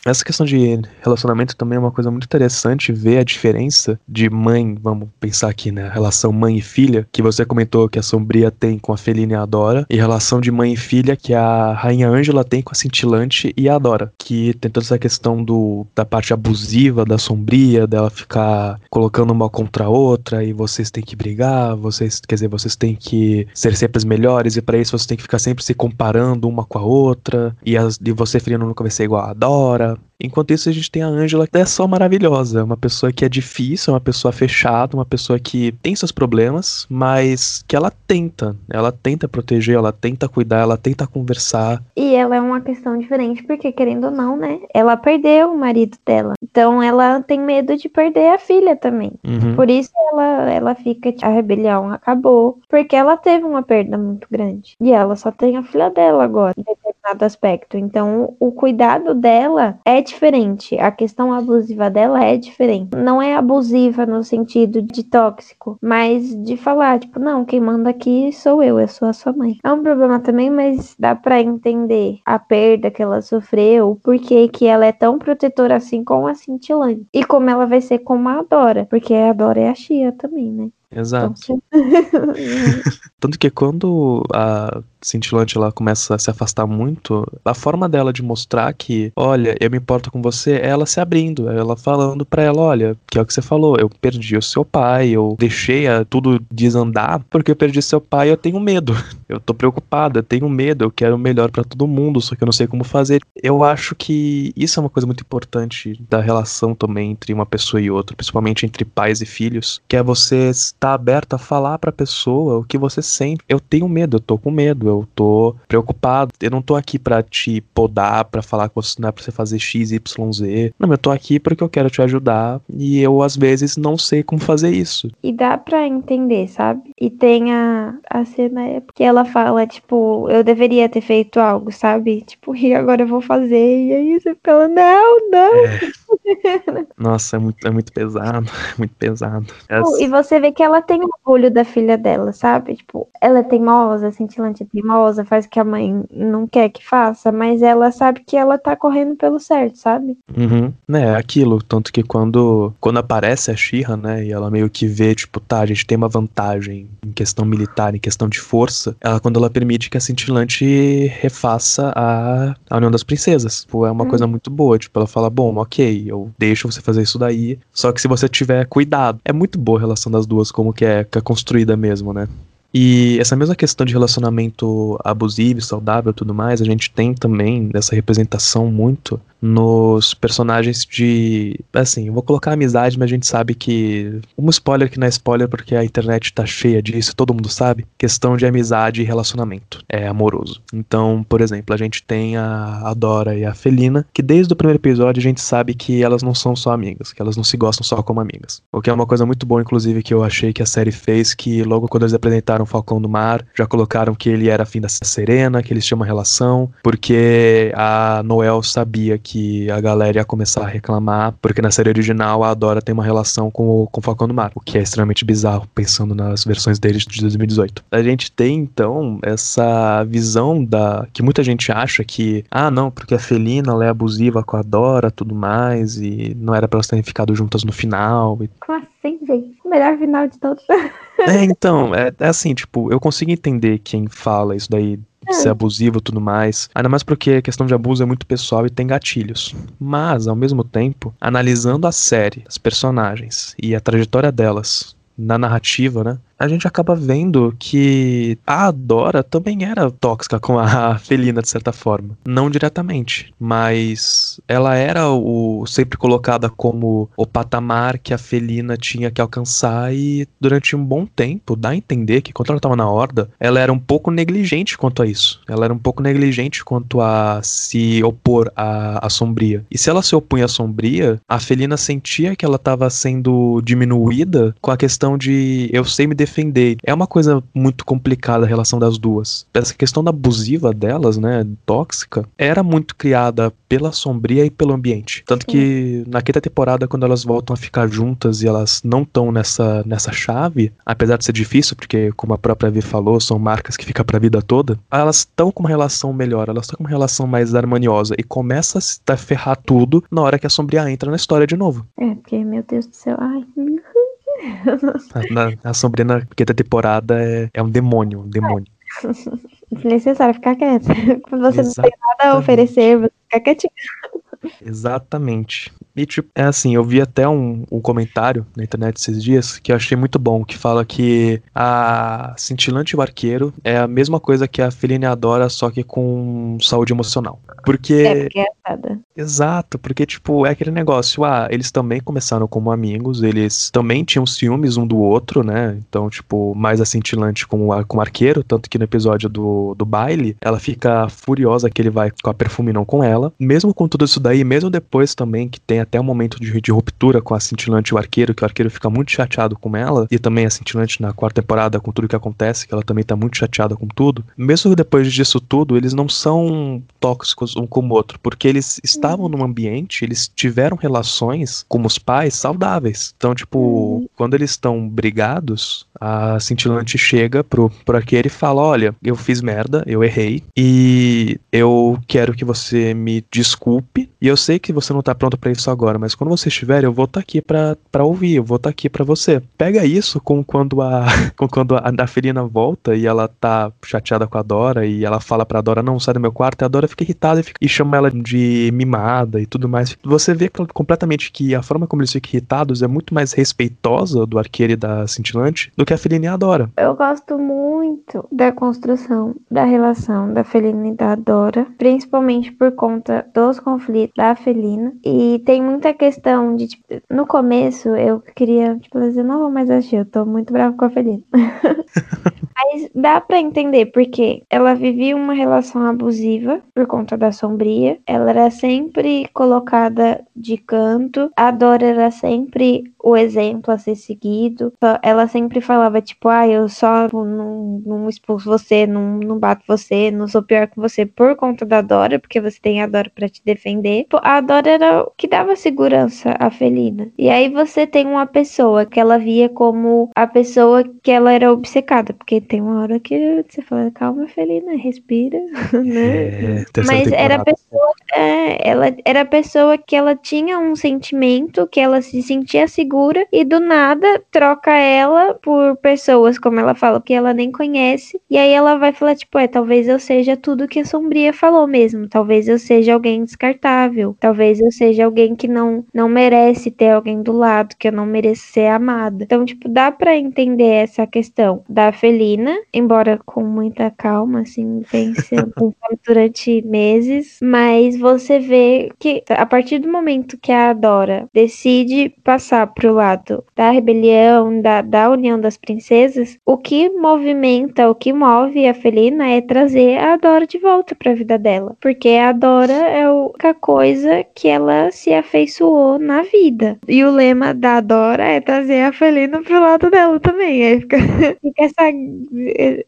Essa questão de relacionamento também é uma coisa muito interessante ver a diferença de mãe, vamos pensar aqui, né? Relação mãe e filha, que você comentou que a Sombria tem com a Felina e a Dora, e relação de mãe e filha que a Rainha Ângela tem com a Cintilante e a Dora, que tem toda essa questão do, da parte abusiva da Sombria, dela ficar colocando uma contra a outra e vocês têm que brigar, vocês, quer dizer, vocês têm que ser sempre as melhores e para isso você tem que ficar sempre se comparando uma com a outra, e, as, e você, filha, nunca vai ser igual a Dora, Enquanto isso, a gente tem a Angela, que é só maravilhosa. É uma pessoa que é difícil, é uma pessoa fechada, uma pessoa que tem seus problemas, mas que ela tenta. Ela tenta proteger, ela tenta cuidar, ela tenta conversar. E ela é uma questão diferente, porque querendo ou não, né? Ela perdeu o marido dela. Então ela tem medo de perder a filha também. Uhum. Por isso ela, ela fica. A rebelião acabou. Porque ela teve uma perda muito grande. E ela só tem a filha dela agora, em determinado aspecto. Então o cuidado dela é diferente. A questão abusiva dela é diferente. Não é abusiva no sentido de tóxico, mas de falar, tipo, não, quem manda aqui sou eu, eu sou a sua mãe. É um problema também, mas dá para entender a perda que ela sofreu, o porquê que ela é tão protetora assim com a Cintilante. E como ela vai ser com a Dora, porque a Dora é a Chia também, né? Exato. Então, Tanto que quando a cintilante ela começa a se afastar muito, a forma dela de mostrar que, olha, eu me importo com você, é ela se abrindo, é ela falando pra ela, olha, que é o que você falou, eu perdi o seu pai, eu deixei a, tudo desandar porque eu perdi seu pai, eu tenho medo. Eu tô preocupada, tenho medo, eu quero o melhor pra todo mundo, só que eu não sei como fazer. Eu acho que isso é uma coisa muito importante da relação também entre uma pessoa e outra, principalmente entre pais e filhos, que é você estar aberto a falar pra pessoa o que você sente. Eu tenho medo, eu tô com medo, eu tô preocupado. Eu não tô aqui pra te podar, pra falar que você não é pra você fazer X, Y, Z. Não, eu tô aqui porque eu quero te ajudar e eu às vezes não sei como fazer isso. E dá pra entender, sabe? E tem a, a cena época que ela fala, tipo, eu deveria ter feito algo, sabe? Tipo, e agora eu vou fazer. E aí você fala, não, não. Nossa, é muito, é muito pesado, é muito pesado. É E você vê que ela tem orgulho da filha dela, sabe? Tipo, ela é teimosa, cintilante é teimosa, faz o que a mãe não quer que faça, mas ela sabe que ela tá correndo pelo certo, sabe? Uhum. É aquilo. Tanto que quando, quando aparece a Shira, né, e ela meio que vê, tipo, tá, a gente tem uma vantagem em questão militar, em questão de força, ela, quando ela permite que a cintilante refaça a, a União das Princesas. Tipo, é uma Hum. coisa muito boa. Tipo, ela fala, bom, ok, eu deixo você fazer isso daí, só que se você tiver cuidado. É muito boa a relação das duas, como que é, que é construída mesmo, né? E essa mesma questão de relacionamento abusivo, saudável e tudo mais, a gente tem também dessa representação muito nos personagens de. Assim, vou colocar amizade, mas a gente sabe que. Um spoiler que não é spoiler porque a internet tá cheia disso, todo mundo sabe. Questão de amizade e relacionamento. É amoroso. Então, por exemplo, a gente tem a, a Dora e a Felina, que desde o primeiro episódio a gente sabe que elas não são só amigas, que elas não se gostam só como amigas. O que é uma coisa muito boa, inclusive, que eu achei que a série fez, que logo quando eles apresentaram o Falcão do Mar, já colocaram que ele era afim da Serena, que eles tinham uma relação, porque a Noel sabia que a galera ia começar a reclamar, porque na série original a Dora tem uma relação com o, com o Falcão do Mar, o que é extremamente bizarro, pensando nas versões deles de 2018. A gente tem, então, essa visão da que muita gente acha que, ah, não, porque a Felina ela é abusiva com a Dora, tudo mais, e não era pra elas terem ficado juntas no final, e Como assim, gente? O melhor final de todos. é, então, é, é assim, tipo, eu consigo entender quem fala isso daí de ser abusivo e tudo mais. Ainda mais porque a questão de abuso é muito pessoal e tem gatilhos. Mas, ao mesmo tempo, analisando a série, os personagens e a trajetória delas na narrativa, né? A gente acaba vendo que a Dora também era tóxica com a Felina, de certa forma. Não diretamente, mas ela era o sempre colocada como o patamar que a Felina tinha que alcançar e durante um bom tempo dá a entender que quando ela estava na horda, ela era um pouco negligente quanto a isso. Ela era um pouco negligente quanto a se opor à, à sombria. E se ela se opunha à sombria, a Felina sentia que ela estava sendo diminuída com a questão de eu sei me defender. É uma coisa muito complicada a relação das duas. Essa questão da abusiva delas, né, tóxica, era muito criada pela sombria e pelo ambiente. Tanto que na quinta temporada, quando elas voltam a ficar juntas e elas não estão nessa, nessa chave, apesar de ser difícil, porque como a própria Vi falou, são marcas que ficam pra vida toda, elas estão com uma relação melhor, elas estão com uma relação mais harmoniosa e começa a se ferrar tudo na hora que a sombria entra na história de novo. É, porque, meu Deus do céu. Ai, na- a sombria na quinta temporada é, é um demônio, um demônio. desnecessário ficar quieta. Quando você não Exatamente. tem nada a oferecer, você fica quietinho. Exatamente. E, tipo, é assim, eu vi até um, um comentário na internet esses dias que eu achei muito bom, que fala que a Cintilante e o Arqueiro é a mesma coisa que a Feline adora, só que com saúde emocional. Porque... É, porque é. Exato, porque, tipo, é aquele negócio, ah, eles também começaram como amigos, eles também tinham ciúmes um do outro, né? Então, tipo, mais a Cintilante com, a, com o Arqueiro, tanto que no episódio do, do baile, ela fica furiosa que ele vai com a perfume não com ela. Mesmo com tudo isso daí, mesmo depois também que tem até um momento de, de ruptura com a cintilante e o arqueiro, que o arqueiro fica muito chateado com ela, e também a cintilante na quarta temporada, com tudo que acontece, que ela também tá muito chateada com tudo. Mesmo depois disso tudo, eles não são tóxicos um com o outro, porque eles estavam num ambiente, eles tiveram relações como os pais saudáveis. Então, tipo, uhum. quando eles estão brigados, a cintilante chega pro, pro arqueiro e fala: Olha, eu fiz merda, eu errei, e eu quero que você me desculpe, e eu sei que você não tá pronto para isso agora, mas quando você estiver, eu vou estar tá aqui para ouvir, eu vou estar tá aqui para você. Pega isso com quando a com quando a, a Felina volta e ela tá chateada com a Dora e ela fala pra Dora não sai do meu quarto, e a Dora fica irritada e, fica, e chama ela de mimada e tudo mais. Você vê completamente que a forma como eles ficam irritados é muito mais respeitosa do arqueiro e da cintilante do que a Felina e a Dora. Eu gosto muito da construção da relação da Felina e da Dora, principalmente por conta dos conflitos da Felina e tem muita questão de, tipo, no começo eu queria, tipo, dizer, não vou mais assistir, eu tô muito brava com a Felina. Mas dá para entender porque ela vivia uma relação abusiva por conta da sombria. Ela era sempre colocada de canto. A Dora era sempre o exemplo a ser seguido. Ela sempre falava, tipo, ah, eu só não, não expulso você, não, não bato você, não sou pior que você por conta da Dora, porque você tem a Dora pra te defender. A Dora era o que dava segurança à Felina. E aí você tem uma pessoa que ela via como a pessoa que ela era obcecada, porque tem uma hora que você fala, calma, Felina, respira, né? É, Mas era a pessoa, é, ela era a pessoa que ela tinha um sentimento, que ela se sentia segura e do nada troca ela por pessoas, como ela fala, que ela nem conhece. E aí ela vai falar, tipo, é, talvez eu seja tudo que a Sombria falou mesmo. Talvez eu seja alguém descartável. Talvez eu seja alguém que não, não merece ter alguém do lado, que eu não mereço ser amada. Então, tipo, dá para entender essa questão da Felina, embora com muita calma, assim, pensando durante meses, mas você vê que a partir do momento que a Dora decide passar pro lado da rebelião, da, da união das princesas, o que movimenta, o que move a Felina é trazer a Dora de volta para a vida dela, porque a Dora é a única coisa que ela se afeiçoou na vida. E o lema da Dora é trazer a Felina pro lado dela também. Aí fica, fica essa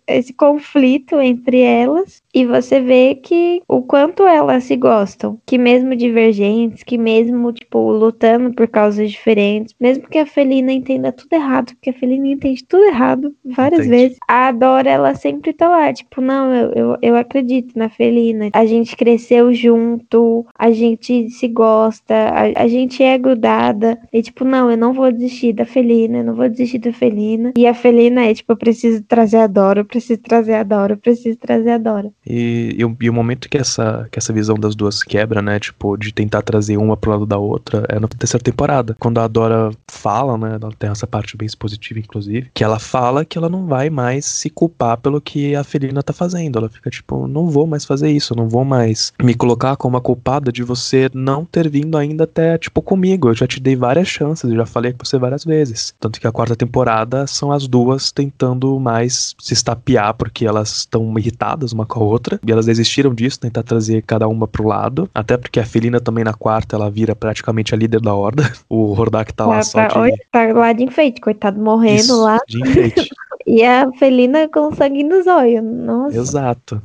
esse conflito entre elas e você vê que o quanto elas se gostam, que mesmo divergentes, que mesmo tipo lutando por causas diferentes, mesmo que a Felina entenda tudo errado, porque a Felina entende tudo errado várias Entendi. vezes, a Dora ela sempre tá lá, tipo, não, eu, eu, eu acredito na Felina, a gente cresceu junto, a gente se gosta, a, a gente é grudada, e tipo, não, eu não vou desistir da Felina, eu não vou desistir da Felina, e a Felina é tipo, eu preciso trazer a Dora, eu preciso trazer a Dora, eu preciso trazer a Dora. E, e, e, o momento que essa, que essa visão das duas quebra, né? Tipo, de tentar trazer uma pro lado da outra, é na terceira temporada. Quando a Dora fala, né? Ela tem essa parte bem expositiva, inclusive, que ela fala que ela não vai mais se culpar pelo que a Felina tá fazendo. Ela fica tipo, não vou mais fazer isso, não vou mais me colocar como a culpada de você não ter vindo ainda até, tipo, comigo. Eu já te dei várias chances, eu já falei com você várias vezes. Tanto que a quarta temporada são as duas tentando mais se estapear porque elas estão irritadas uma com a outra e elas desistiram disso, tentar trazer cada uma pro lado, até porque a Felina também na quarta, ela vira praticamente a líder da horda, o Hordak tá lá só de... tá lá de enfeite, coitado, morrendo Isso, lá. de enfeite. e a Felina com sangue nos olhos, nossa. Exato.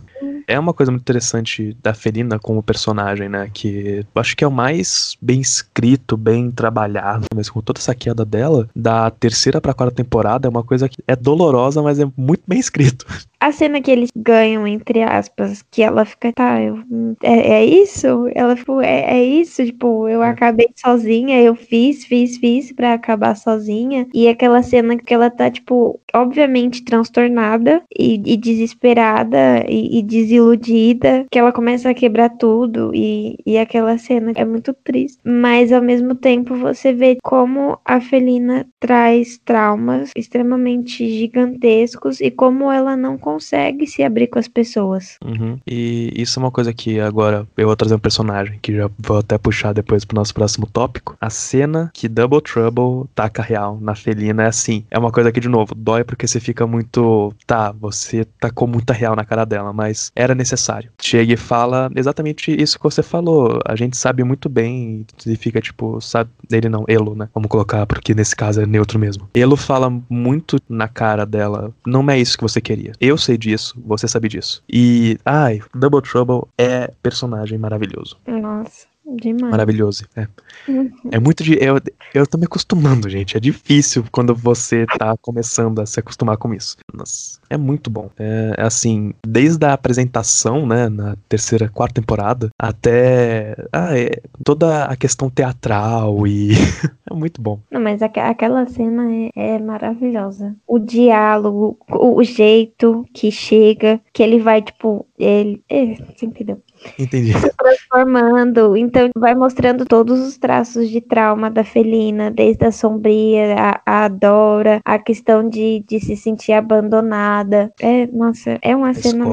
É uma coisa muito interessante da Felina como personagem, né? Que eu acho que é o mais bem escrito, bem trabalhado, mas com toda essa queda dela, da terceira pra quarta temporada, é uma coisa que é dolorosa, mas é muito bem escrito. A cena que eles ganham, entre aspas, que ela fica, tá, eu, é, é isso? Ela ficou, é, é isso? Tipo, eu é. acabei sozinha, eu fiz, fiz, fiz pra acabar sozinha. E aquela cena que ela tá, tipo, obviamente transtornada e, e desesperada e, e desiludida, que ela começa a quebrar tudo e, e aquela cena é muito triste. Mas ao mesmo tempo você vê como a Felina traz traumas extremamente gigantescos e como ela não consegue se abrir com as pessoas. Uhum. E isso é uma coisa que agora eu vou trazer um personagem que já vou até puxar depois pro nosso próximo tópico. A cena que Double Trouble taca real na Felina é assim. É uma coisa que, de novo, dói porque você fica muito. Tá, você tacou muita real na cara dela, mas era necessário. Chega e fala exatamente isso que você falou. A gente sabe muito bem e fica tipo, sabe. Ele não, Elo, né? Vamos colocar, porque nesse caso é neutro mesmo. Elo fala muito na cara dela. Não é isso que você queria. Eu sei disso, você sabe disso. E, ai, Double Trouble é personagem maravilhoso. Nossa. Demais. Maravilhoso. É. Uhum. é muito de. Eu, eu tô me acostumando, gente. É difícil quando você tá começando a se acostumar com isso. Nossa, é muito bom. É, é assim, desde a apresentação, né, na terceira, quarta temporada, até ah, é, toda a questão teatral e. é muito bom. Não, mas aqu aquela cena é, é maravilhosa. O diálogo, o, o, jeito que chega, que ele vai, tipo, ele. É, você entendeu? Entendi. Se transformando. Então, vai mostrando todos os traços de trauma da felina, desde a sombria, a, a Dora, a questão de, de se sentir abandonada. É, nossa, é uma cena.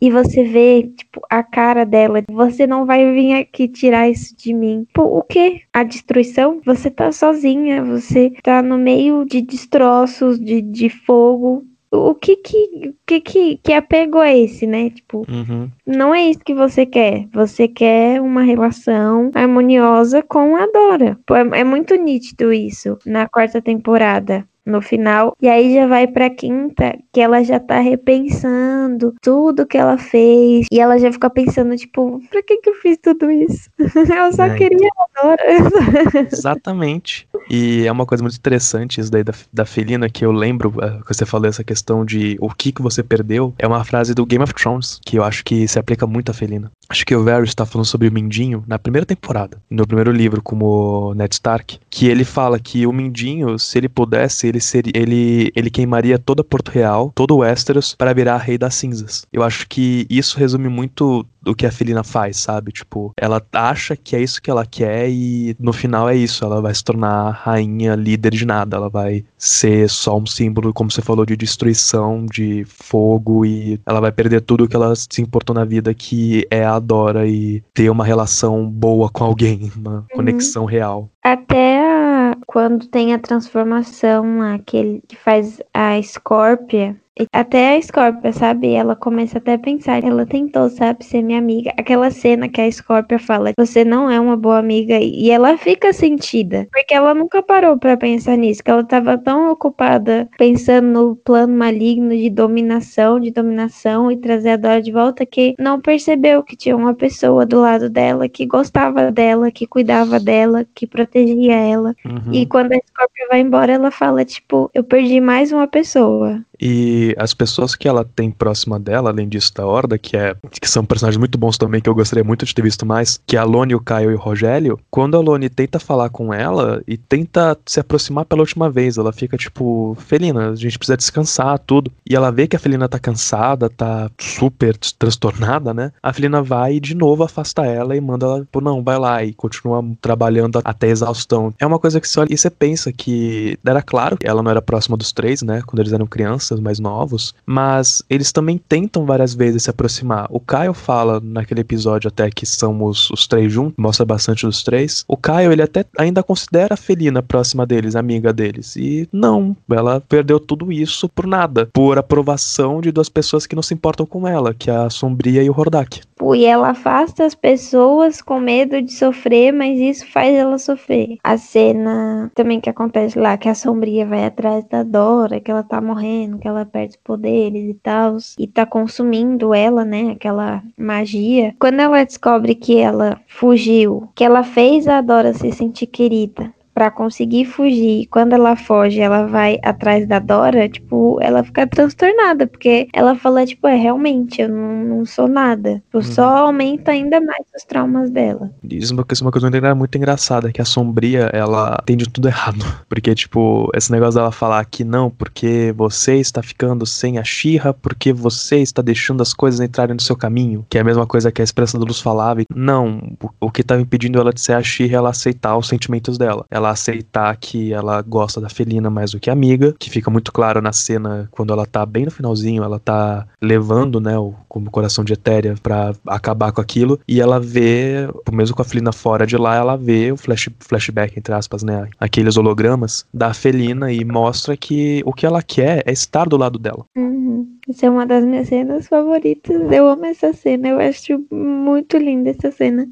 E você vê, tipo, a cara dela. Você não vai vir aqui tirar isso de mim. Pô, o quê? A destruição? Você tá sozinha, você tá no meio de destroços, de, de fogo o que que, que, que, que apego é esse, né? Tipo, uhum. não é isso que você quer. Você quer uma relação harmoniosa com a Dora. É, é muito nítido isso na quarta temporada no final. E aí já vai pra quinta, que ela já tá repensando tudo que ela fez. E ela já fica pensando, tipo, pra que que eu fiz tudo isso? eu só é, queria agora. Exatamente. E é uma coisa muito interessante isso daí da, da Felina, que eu lembro uh, que você falou essa questão de o que que você perdeu. É uma frase do Game of Thrones, que eu acho que se aplica muito à Felina. Acho que o Varys tá falando sobre o Mindinho na primeira temporada, no primeiro livro, como Ned Stark, que ele fala que o Mindinho, se ele pudesse, ele seria ele ele queimaria toda Porto Real, todo o Westeros para virar rei das cinzas. Eu acho que isso resume muito do que a Felina faz, sabe? Tipo, ela acha que é isso que ela quer e no final é isso, ela vai se tornar rainha, líder de nada, ela vai ser só um símbolo, como você falou, de destruição, de fogo e ela vai perder tudo que ela se importou na vida, que é a Dora e ter uma relação boa com alguém, uma uhum. conexão real. Até a, quando tem a transformação, aquele que faz a Scorpia, até a Scorpia, sabe? Ela começa até a pensar. Ela tentou, sabe, ser minha amiga. Aquela cena que a Scorpia fala: Você não é uma boa amiga. E ela fica sentida. Porque ela nunca parou para pensar nisso. Que ela tava tão ocupada pensando no plano maligno de dominação, de dominação e trazer a Dora de volta. Que não percebeu que tinha uma pessoa do lado dela que gostava dela, que cuidava dela, que protegia ela. Uhum. E quando a Scorpia vai embora, ela fala: Tipo, eu perdi mais uma pessoa. E as pessoas que ela tem próxima dela, além disso da Horda, que é que são personagens muito bons também, que eu gostaria muito de ter visto mais, que é a Lone, o Caio e o Rogério, quando a Lone tenta falar com ela e tenta se aproximar pela última vez, ela fica tipo, Felina, a gente precisa descansar, tudo. E ela vê que a Felina tá cansada, tá super transtornada, né? A Felina vai e de novo afasta ela e manda ela, pô, não, vai lá e continua trabalhando até exaustão. É uma coisa que você olha e você pensa que era claro que ela não era próxima dos três, né? Quando eles eram crianças mais novos, mas eles também tentam várias vezes se aproximar. O Caio fala naquele episódio até que são os, os três juntos, mostra bastante dos três. O Caio, ele até ainda considera a Felina próxima deles, amiga deles. E não, ela perdeu tudo isso por nada, por aprovação de duas pessoas que não se importam com ela, que é a Sombria e o Hordak. E ela afasta as pessoas com medo de sofrer, mas isso faz ela sofrer. A cena também que acontece lá, que a Sombria vai atrás da Dora, que ela tá morrendo, que ela perde poderes e tal, e tá consumindo ela, né, aquela magia. Quando ela descobre que ela fugiu, que ela fez a Dora se sentir querida, para conseguir fugir. Quando ela foge, ela vai atrás da Dora, tipo, ela fica transtornada, porque ela fala, tipo, é realmente, eu não, não sou nada. Tipo, Só aumenta ainda mais os traumas dela. Isso é uma coisa muito engraçada, que a Sombria, ela entende tudo errado. Porque, tipo, esse negócio dela falar que não, porque você está ficando sem a Xirra, porque você está deixando as coisas entrarem no seu caminho, que é a mesma coisa que a expressão da luz falava. Não, o que estava impedindo ela de ser a Xirra é ela aceitar os sentimentos dela. Ela aceitar que ela gosta da Felina mais do que amiga, que fica muito claro na cena quando ela tá bem no finalzinho, ela tá levando, né, o, como coração de Etéria para acabar com aquilo, e ela vê, mesmo com a Felina fora de lá, ela vê o flash, flashback, entre aspas, né, aqueles hologramas da Felina e mostra que o que ela quer é estar do lado dela. Uhum. Essa é uma das minhas cenas favoritas. Eu amo essa cena, eu acho muito linda essa cena.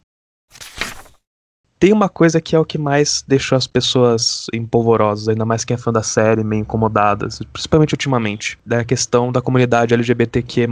Tem uma coisa que é o que mais deixou as pessoas empolvorosas, ainda mais quem é fã da série, meio incomodadas, principalmente ultimamente, da questão da comunidade LGBTQ+,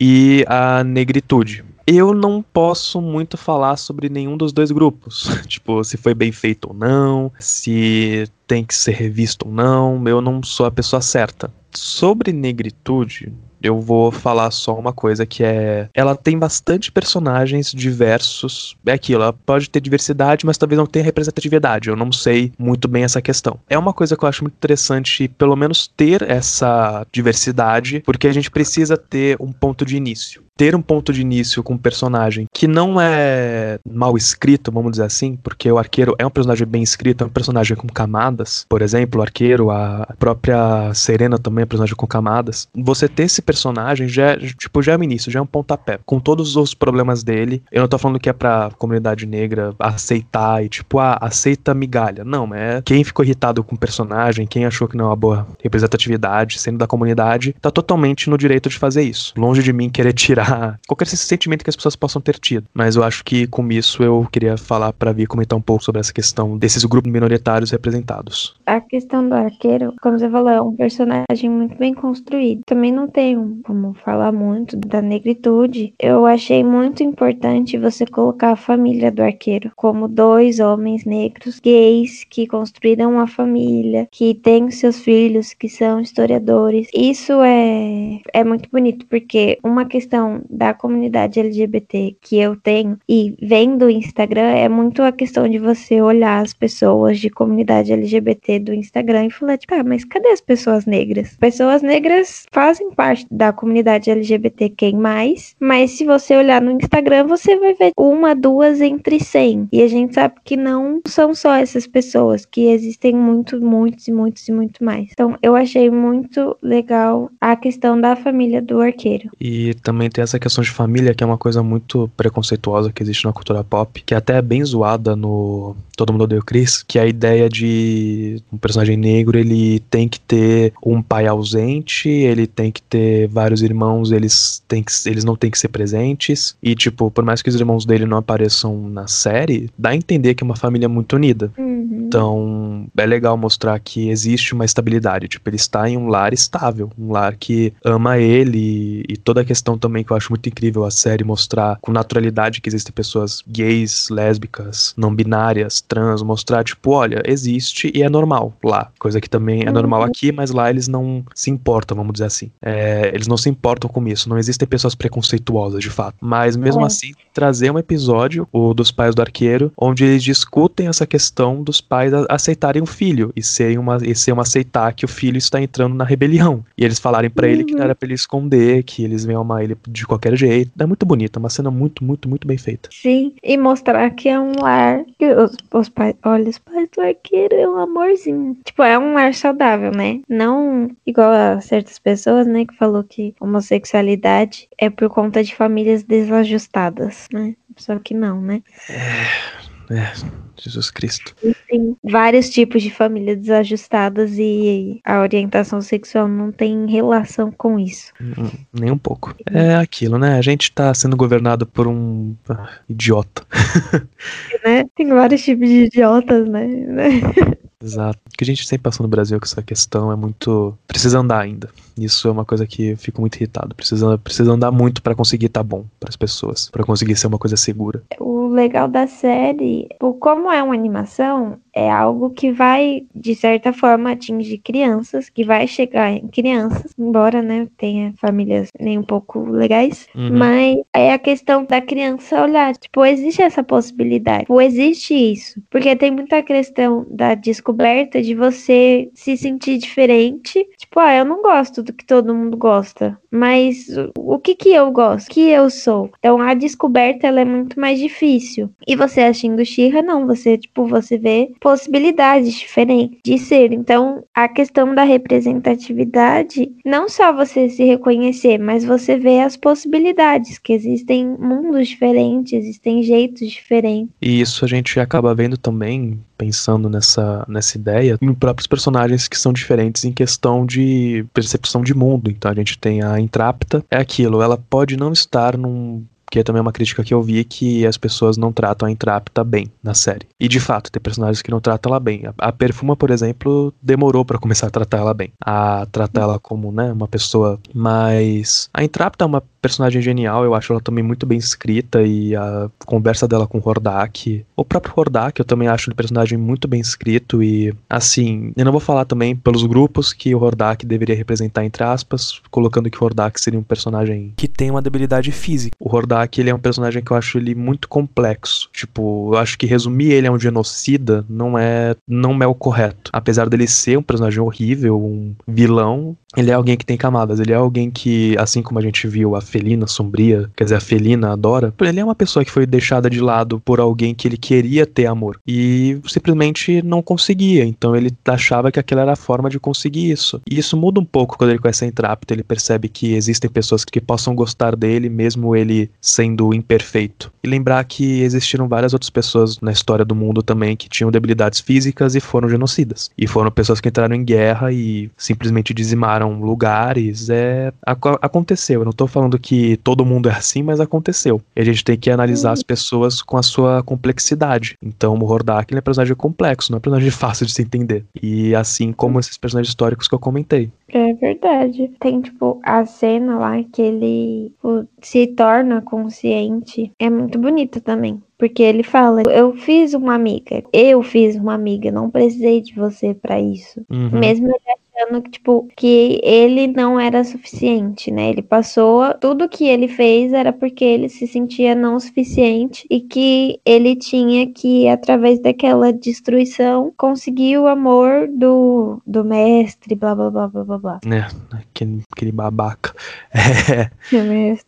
e a negritude. Eu não posso muito falar sobre nenhum dos dois grupos. tipo, se foi bem feito ou não, se tem que ser revisto ou não, eu não sou a pessoa certa. Sobre negritude, eu vou falar só uma coisa que é. Ela tem bastante personagens diversos. É aquilo, ela pode ter diversidade, mas talvez não tenha representatividade. Eu não sei muito bem essa questão. É uma coisa que eu acho muito interessante, pelo menos, ter essa diversidade, porque a gente precisa ter um ponto de início ter um ponto de início com um personagem que não é mal escrito, vamos dizer assim, porque o arqueiro é um personagem bem escrito, é um personagem com camadas. Por exemplo, o arqueiro, a própria Serena também é um personagem com camadas. Você ter esse personagem já é, tipo, já é um início, já é um pontapé. Com todos os problemas dele, eu não tô falando que é pra comunidade negra aceitar e tipo, ah, aceita migalha. Não, é quem ficou irritado com o personagem, quem achou que não é uma boa representatividade, sendo da comunidade, tá totalmente no direito de fazer isso. Longe de mim querer tirar qualquer sentimento que as pessoas possam ter tido. Mas eu acho que com isso eu queria falar para vir comentar um pouco sobre essa questão desses grupos minoritários representados. A questão do arqueiro, como você falou, é um personagem muito bem construído. Também não tenho como falar muito da negritude. Eu achei muito importante você colocar a família do arqueiro como dois homens negros gays que construíram uma família, que têm seus filhos que são historiadores. Isso é é muito bonito porque uma questão da comunidade LGBT que eu tenho e vendo o Instagram é muito a questão de você olhar as pessoas de comunidade LGBT do Instagram e falar, tipo, ah, mas cadê as pessoas negras? Pessoas negras fazem parte da comunidade LGBT quem mais, mas se você olhar no Instagram, você vai ver uma, duas entre cem. E a gente sabe que não são só essas pessoas, que existem muito, muitos e muitos e muito mais. Então, eu achei muito legal a questão da família do arqueiro. E também tem essa questão de família, que é uma coisa muito preconceituosa que existe na cultura pop, que até é bem zoada no Todo Mundo Odeia o Chris, que é a ideia de um personagem negro, ele tem que ter um pai ausente, ele tem que ter vários irmãos, eles, tem que, eles não têm que ser presentes, e tipo, por mais que os irmãos dele não apareçam na série, dá a entender que é uma família muito unida. Uhum. Então, é legal mostrar que existe uma estabilidade, tipo, ele está em um lar estável, um lar que ama ele, e toda a questão também que eu acho muito incrível a série mostrar com naturalidade que existem pessoas gays, lésbicas, não binárias, trans, mostrar, tipo, olha, existe e é normal lá. Coisa que também é normal uhum. aqui, mas lá eles não se importam, vamos dizer assim. É, eles não se importam com isso. Não existem pessoas preconceituosas, de fato. Mas mesmo é. assim, trazer um episódio, o dos pais do arqueiro, onde eles discutem essa questão dos pais aceitarem o filho e ser uma, e ser uma aceitar que o filho está entrando na rebelião. E eles falarem para uhum. ele que não uhum. era pra ele esconder, que eles vêm amar ele de qualquer jeito. É muito bonita, uma cena muito, muito, muito bem feita. Sim, e mostrar que é um lar que os, os pais, olha, os pais do arqueiro é um amorzinho. Tipo, é um lar saudável, né? Não igual a certas pessoas, né, que falou que homossexualidade é por conta de famílias desajustadas, né? Só que não, né? É. É, Jesus Cristo. Tem vários tipos de famílias desajustadas e a orientação sexual não tem relação com isso. Hum, nem um pouco. É aquilo, né? A gente tá sendo governado por um ah, idiota. né? Tem vários tipos de idiotas, né? Exato. O que a gente sempre passou no Brasil com essa questão é muito. Precisa andar ainda. Isso é uma coisa que eu fico muito irritado. Precisa, precisa andar muito para conseguir estar tá bom para as pessoas, para conseguir ser uma coisa segura. O legal da série, como é uma animação, é algo que vai, de certa forma, atingir crianças, que vai chegar em crianças, embora, né, tenha famílias nem um pouco legais, uhum. mas é a questão da criança olhar, tipo, existe essa possibilidade, tipo, existe isso, porque tem muita questão da descoberta de você se sentir diferente, tipo, ah, eu não gosto do que todo mundo gosta, mas o que que eu gosto? O que eu sou? Então a descoberta ela é muito mais difícil. E você assistindo Xirra, não, você tipo, você vê possibilidades diferentes de ser. Então, a questão da representatividade, não só você se reconhecer, mas você vê as possibilidades que existem mundos diferentes, existem jeitos diferentes. E isso a gente acaba vendo também pensando nessa, nessa ideia, em próprios personagens que são diferentes em questão de percepção de mundo. Então a gente tem a Intrapta, é aquilo, ela pode não estar num que é também uma crítica que eu vi que as pessoas não tratam a Intrapta bem na série. E de fato, tem personagens que não tratam ela bem. A, a Perfuma, por exemplo, demorou para começar a tratar ela bem. A tratar ela como, né, uma pessoa mais. A Intrapta é uma personagem genial, eu acho ela também muito bem escrita e a conversa dela com o Hordak. O próprio Hordak eu também acho um personagem muito bem escrito e, assim, eu não vou falar também pelos grupos que o Hordak deveria representar, entre aspas, colocando que o Hordak seria um personagem que tem uma debilidade física. O Hordak, ele é um personagem que eu acho ele muito complexo. Tipo, eu acho que resumir ele a um genocida não é, não é o correto. Apesar dele ser um personagem horrível, um vilão, ele é alguém que tem camadas. Ele é alguém que, assim como a gente viu a felina sombria, quer dizer, a felina adora, ele é uma pessoa que foi deixada de lado por alguém que ele queria ter amor e simplesmente não conseguia. Então ele achava que aquela era a forma de conseguir isso. E isso muda um pouco quando ele conhece a Intrapta, ele percebe que existem pessoas que possam gostar dele, mesmo ele sendo imperfeito. E lembrar que existiram várias outras pessoas na história do mundo também que tinham debilidades físicas e foram genocidas. E foram pessoas que entraram em guerra e simplesmente dizimaram lugares. É, aconteceu. Eu não tô falando que todo mundo é assim, mas aconteceu. E a gente tem que analisar as pessoas com a sua complexidade. Então, o Hordak é um personagem complexo, não é um personagem fácil de se entender. E assim como esses personagens históricos que eu comentei. É verdade. Tem, tipo, a cena lá que ele tipo, se torna consciente. É muito bonita também. Porque ele fala: Eu fiz uma amiga. Eu fiz uma amiga. Não precisei de você para isso. Uhum. Mesmo ele achando que, tipo, que ele não era suficiente, né? Ele passou, tudo que ele fez era porque ele se sentia não suficiente e que ele tinha que, através daquela destruição, conseguir o amor do, do mestre, blá blá blá blá blá blá. É, aquele, aquele babaca. É. O mestre.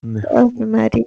É. Maria.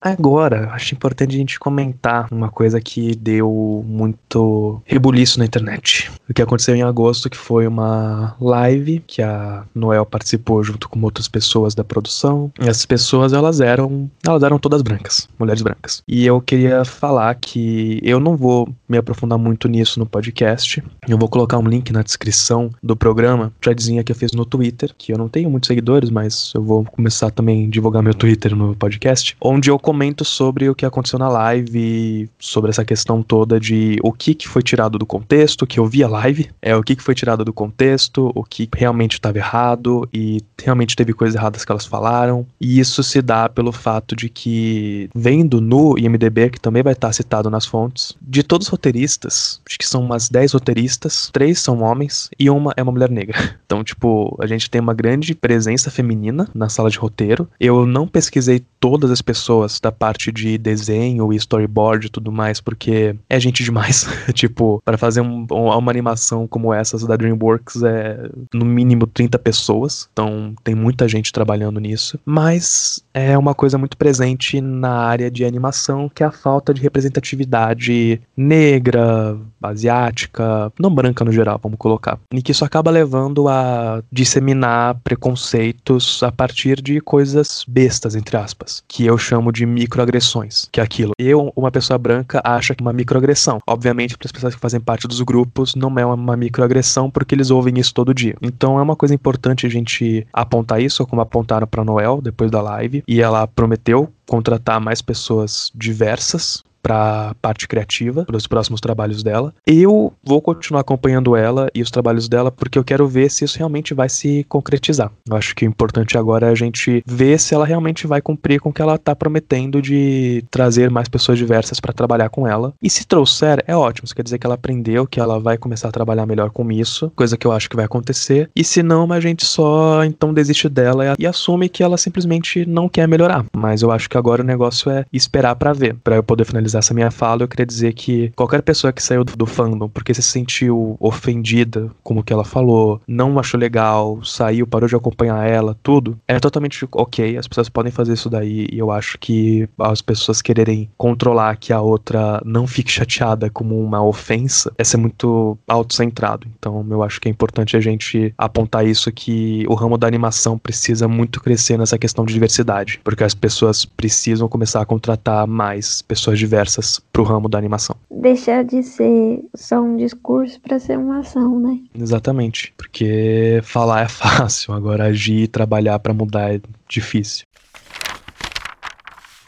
Agora, acho importante a gente comentar uma coisa que deu muito rebuliço na internet. O que aconteceu em agosto, que foi uma live que a Noel participou junto com outras pessoas da produção. E essas pessoas, elas eram, elas eram todas brancas, mulheres brancas. E eu queria falar que eu não vou me aprofundar muito nisso no podcast. Eu vou colocar um link na descrição do programa, threadzinha que eu fiz no Twitter, que eu não tenho muitos seguidores, mas eu vou começar também a divulgar meu Twitter no podcast, onde eu comento sobre o que aconteceu na live, sobre essa questão toda de o que, que foi tirado do contexto, que eu vi a live, é o que, que foi tirado do contexto, o que realmente estava errado e realmente teve coisas erradas que elas falaram. E isso se dá pelo fato de que, vendo no IMDB, que também vai estar citado nas fontes, de todos os roteiristas, acho que são umas 10 roteiristas, três são homens e uma é uma mulher negra. Então, tipo, a gente tem uma grande presença feminina na sala de roteiro. Eu não pesquisei todas as pessoas da parte de desenho e storyboard e tudo mais, porque é gente demais. tipo, para fazer um, uma animação como essa da DreamWorks é no mínimo 30 pessoas, então tem muita gente trabalhando nisso. Mas é uma coisa muito presente na área de animação, que é a falta de representatividade negra, asiática, não branca no geral, vamos colocar. E que isso acaba levando a disseminar preconceitos a partir de coisas bestas, entre aspas, que eu chamo de microagressões, que é aquilo. Eu, uma pessoa branca, acha que é uma microagressão. Obviamente, para as pessoas que fazem parte dos grupos, não é uma microagressão porque eles ouvem isso todo dia. Então é uma coisa importante a gente apontar isso, como apontaram para Noel depois da live, e ela prometeu contratar mais pessoas diversas pra parte criativa, para os próximos trabalhos dela. Eu vou continuar acompanhando ela e os trabalhos dela porque eu quero ver se isso realmente vai se concretizar. Eu acho que o importante agora é a gente ver se ela realmente vai cumprir com o que ela tá prometendo de trazer mais pessoas diversas para trabalhar com ela. E se trouxer, é ótimo. Isso quer dizer que ela aprendeu, que ela vai começar a trabalhar melhor com isso, coisa que eu acho que vai acontecer. E se não, a gente só então desiste dela e assume que ela simplesmente não quer melhorar. Mas eu acho que agora o negócio é esperar para ver. Para eu poder finalizar essa minha fala, eu queria dizer que qualquer pessoa que saiu do, do fandom porque se sentiu ofendida com o que ela falou, não achou legal, saiu, parou de acompanhar ela, tudo, é totalmente ok. As pessoas podem fazer isso daí e eu acho que as pessoas quererem controlar que a outra não fique chateada como uma ofensa, é ser muito autocentrado. Então eu acho que é importante a gente apontar isso que o ramo da animação precisa muito crescer nessa questão de diversidade, porque as pessoas precisam começar a contratar mais pessoas diversas pro ramo da animação. Deixar de ser só um discurso para ser uma ação, né? Exatamente, porque falar é fácil, agora agir e trabalhar para mudar é difícil.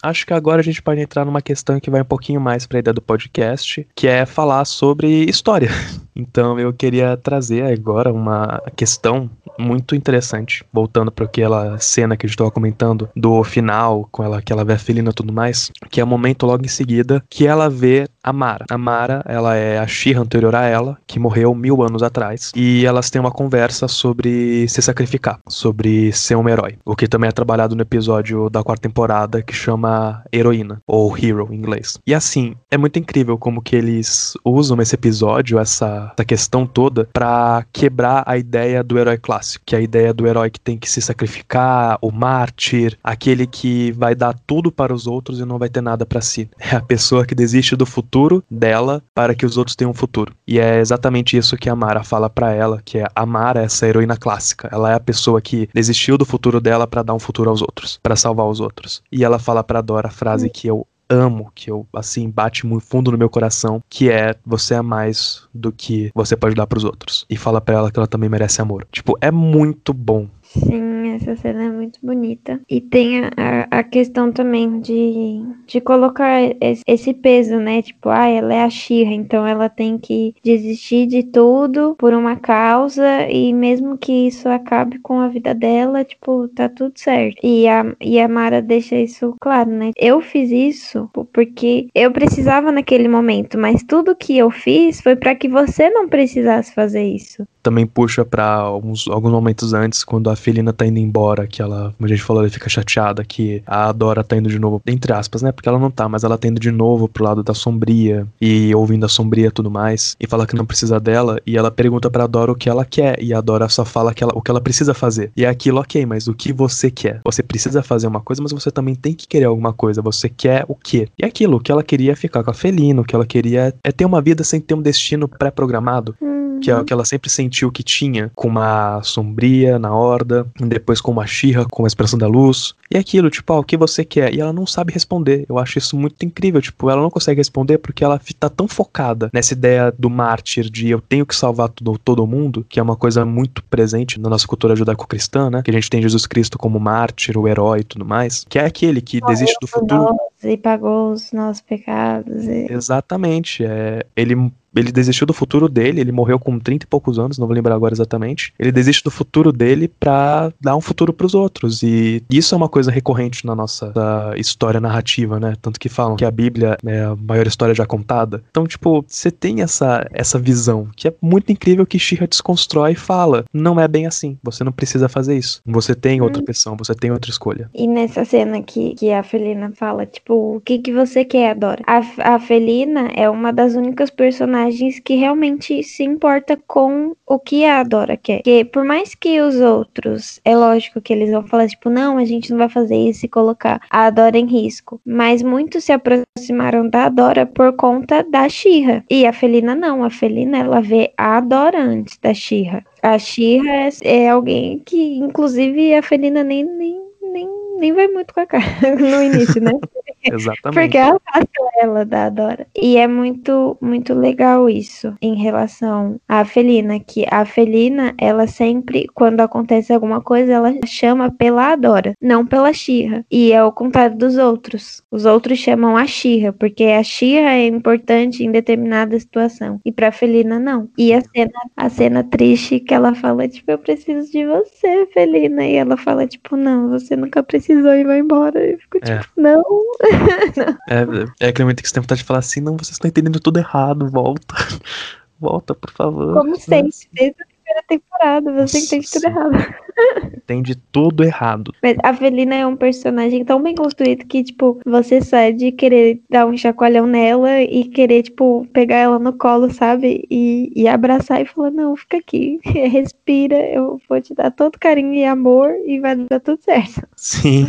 Acho que agora a gente pode entrar numa questão que vai um pouquinho mais para a ideia do podcast, que é falar sobre história. Então eu queria trazer agora uma questão muito interessante, voltando para aquela cena que a gente estava comentando do final, com ela que ela vê a felina e tudo mais, que é o momento logo em seguida que ela vê a Mara. A Mara, ela é a Shira anterior a ela, que morreu mil anos atrás, e elas têm uma conversa sobre se sacrificar, sobre ser um herói, o que também é trabalhado no episódio da quarta temporada que chama Heroína, ou Hero em inglês. E assim, é muito incrível como que eles usam esse episódio, essa, essa questão toda, para quebrar a ideia do herói clássico, que é a ideia do herói que tem que se sacrificar, o mártir, aquele que vai dar tudo para os outros e não vai ter nada para si. É a pessoa que desiste do futuro dela para que os outros tenham um futuro. E é exatamente isso que a Mara fala para ela, que é a Mara, essa heroína clássica. Ela é a pessoa que desistiu do futuro dela para dar um futuro aos outros, para salvar os outros. E ela fala para Dora a frase que eu amo, que eu, assim, bate muito fundo no meu coração, que é você é mais do que você pode dar pros outros. E fala pra ela que ela também merece amor. Tipo, é muito bom. Sim, essa cena é muito bonita. E tem a, a questão também de, de colocar esse, peso, né? Tipo, ah, ela é a Xirra, então ela tem que desistir de tudo por uma causa e mesmo que isso acabe com a vida dela, tipo, tá tudo certo. E a, e a Mara deixa isso claro, né? Eu fiz isso porque eu precisava naquele momento, mas tudo que eu fiz foi para que você não precisasse fazer isso também puxa para alguns, alguns momentos antes, quando a Felina tá indo embora, que ela, como a gente falou, ela fica chateada que a Dora tá indo de novo, entre aspas, né? Porque ela não tá, mas ela tá indo de novo pro lado da sombria e ouvindo a sombria e tudo mais, e fala que não precisa dela, e ela pergunta pra Dora o que ela quer, e a Dora só fala que ela, o que ela precisa fazer. E é aquilo, ok, mas o que você quer? Você precisa fazer uma coisa, mas você também tem que querer alguma coisa. Você quer o quê? E é aquilo, o que ela queria é ficar com a Felina, o que ela queria é ter uma vida sem ter um destino pré-programado. Hum que é o que ela sempre sentiu que tinha, com uma sombria na horda, depois com uma xirra, com a expressão da luz. E aquilo, tipo, ah, o que você quer? E ela não sabe responder. Eu acho isso muito incrível, tipo, ela não consegue responder porque ela tá tão focada nessa ideia do mártir, de eu tenho que salvar todo, todo mundo, que é uma coisa muito presente na nossa cultura judaico-cristã, né? Que a gente tem Jesus Cristo como mártir, o herói e tudo mais, que é aquele que desiste do futuro. E pagou os nossos pecados. E... Exatamente. É, ele ele desistiu do futuro dele, ele morreu com 30 e poucos anos, não vou lembrar agora exatamente. Ele desiste do futuro dele para dar um futuro para os outros. E isso é uma coisa recorrente na nossa história narrativa, né? Tanto que falam que a Bíblia é a maior história já contada. Então, tipo, você tem essa, essa visão que é muito incrível que Shira desconstrói e fala: não é bem assim, você não precisa fazer isso. Você tem outra hum. opção, você tem outra escolha. E nessa cena que, que a Felina fala, tipo, o que, que você quer, Adora? A, a Felina é uma das únicas personagens personagens que realmente se importa com o que a Dora quer. Porque por mais que os outros, é lógico que eles vão falar, tipo, não, a gente não vai fazer isso e colocar a Dora em risco. Mas muitos se aproximaram da Dora por conta da Xirra. E a Felina não. A Felina, ela vê a Dora antes da Xirra. A Xirra é, é alguém que, inclusive, a Felina nem, nem, nem, nem vai muito com a cara no início, né? Exatamente. Porque ela afasta ela da Adora. E é muito, muito legal isso em relação à Felina, que a Felina, ela sempre, quando acontece alguma coisa, ela chama pela Adora, não pela Xirra. E é o contrário dos outros. Os outros chamam a Xirra, porque a Xirra é importante em determinada situação. E pra Felina, não. E a cena, a cena triste que ela fala, tipo, eu preciso de você, Felina. E ela fala, tipo, não, você nunca precisou e vai embora. Eu fico, tipo, é. não. É, é aquele momento que você tem vontade de falar assim, não, vocês estão entendendo tudo errado, volta. Volta, por favor. Como sempre, desde a primeira temporada, você entende tudo errado. Entende tudo errado. Mas a Felina é um personagem tão bem construído que, tipo, você sai de querer dar um chacoalhão nela e querer, tipo, pegar ela no colo, sabe? E, e abraçar e falar, não, fica aqui, respira, eu vou te dar todo carinho e amor e vai dar tudo certo. Sim.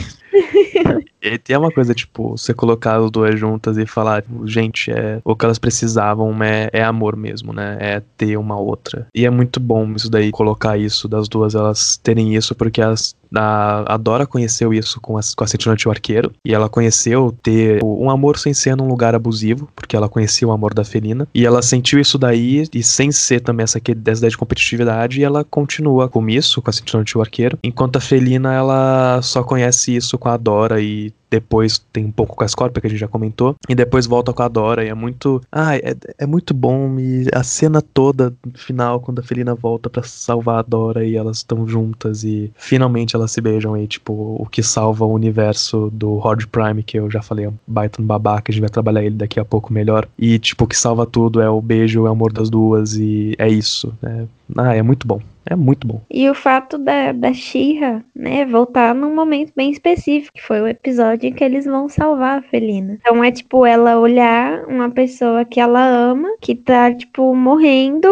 E tem uma coisa, tipo, você colocar as duas juntas e falar, gente, é, o que elas precisavam é, é amor mesmo, né? É ter uma outra. E é muito bom isso daí, colocar isso das duas, elas terem isso, porque elas a, a Dora conheceu isso com a, com a Sentinelante Arqueiro. E ela conheceu ter um amor sem ser num lugar abusivo, porque ela conhecia o amor da Felina. E ela sentiu isso daí, e sem ser também essa, essa ideia de competitividade, ela continua com isso, com a Sentinelante Arqueiro. Enquanto a Felina, ela só conhece isso com a Dora e depois tem um pouco com a Scorpia, que a gente já comentou, e depois volta com a Dora, e é muito. Ah, é, é muito bom, e a cena toda, final, quando a Felina volta para salvar a Dora e elas estão juntas, e finalmente elas se beijam, e tipo, o que salva o universo do Horde Prime, que eu já falei, é um baita no babaca, a gente vai trabalhar ele daqui a pouco melhor, e tipo, o que salva tudo é o beijo, é o amor das duas, e é isso, né? Ah, é muito bom. É muito bom. E o fato da, da Xirra, né, voltar num momento bem específico, que foi o episódio em que eles vão salvar a Felina. Então é tipo ela olhar uma pessoa que ela ama, que tá, tipo, morrendo,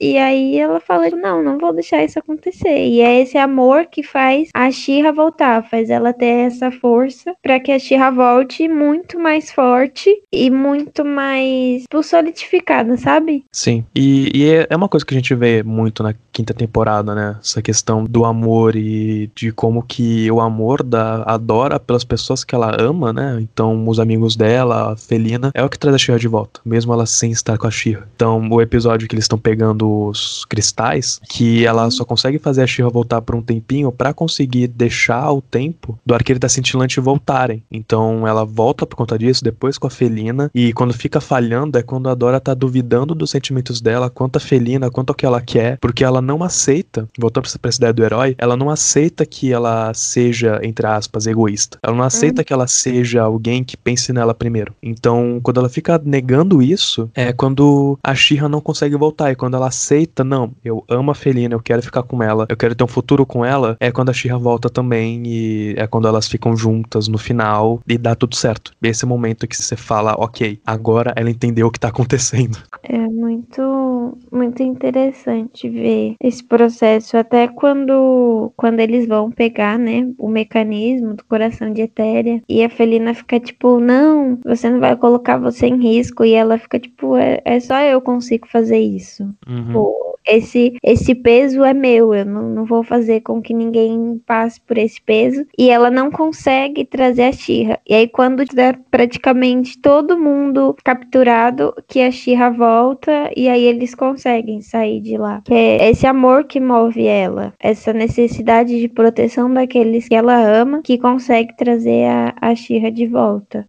e aí ela fala: Não, não vou deixar isso acontecer. E é esse amor que faz a Xirra voltar, faz ela ter essa força para que a Xirra volte muito mais forte e muito mais tipo, solidificada, sabe? Sim. E, e é, é uma coisa que a gente vê muito na quinta temporada, né? Essa questão do amor e de como que o amor da adora pelas pessoas que ela ama, né? Então, os amigos dela, a Felina, é o que traz a Xirra de volta, mesmo ela sem estar com a Xirra. Então, o episódio que eles estão pegando os cristais, que ela só consegue fazer a Shira voltar por um tempinho para conseguir deixar o tempo do arqueiro da cintilante voltarem. Então ela volta por conta disso, depois com a Felina, e quando fica falhando é quando a Dora tá duvidando dos sentimentos dela, quanto a Felina, quanto ao que ela quer, porque ela não aceita, voltando pra essa ideia do herói, ela não aceita que ela seja, entre aspas, egoísta. Ela não aceita uhum. que ela seja alguém que pense nela primeiro. Então, quando ela fica negando isso, é quando a Shira não consegue voltar, e quando ela aceita, não, eu amo a Felina, eu quero ficar com ela, eu quero ter um futuro com ela, é quando a Shira volta também e é quando elas ficam juntas no final e dá tudo certo. Esse é o momento que você fala, ok, agora ela entendeu o que tá acontecendo. É muito, muito interessante ver esse processo, até quando, quando eles vão pegar, né, o mecanismo do coração de Etéria e a Felina fica tipo, não, você não vai colocar você em risco e ela fica tipo, é, é só eu consigo fazer isso. Uhum. Tipo, esse, esse peso é meu, eu não, não vou fazer com que ninguém passe por esse peso. E ela não consegue trazer a Xirra. E aí, quando tiver praticamente todo mundo capturado, que a Xirra volta e aí eles conseguem sair de lá. É esse amor que move ela, essa necessidade de proteção daqueles que ela ama, que consegue trazer a, a Xirra de volta.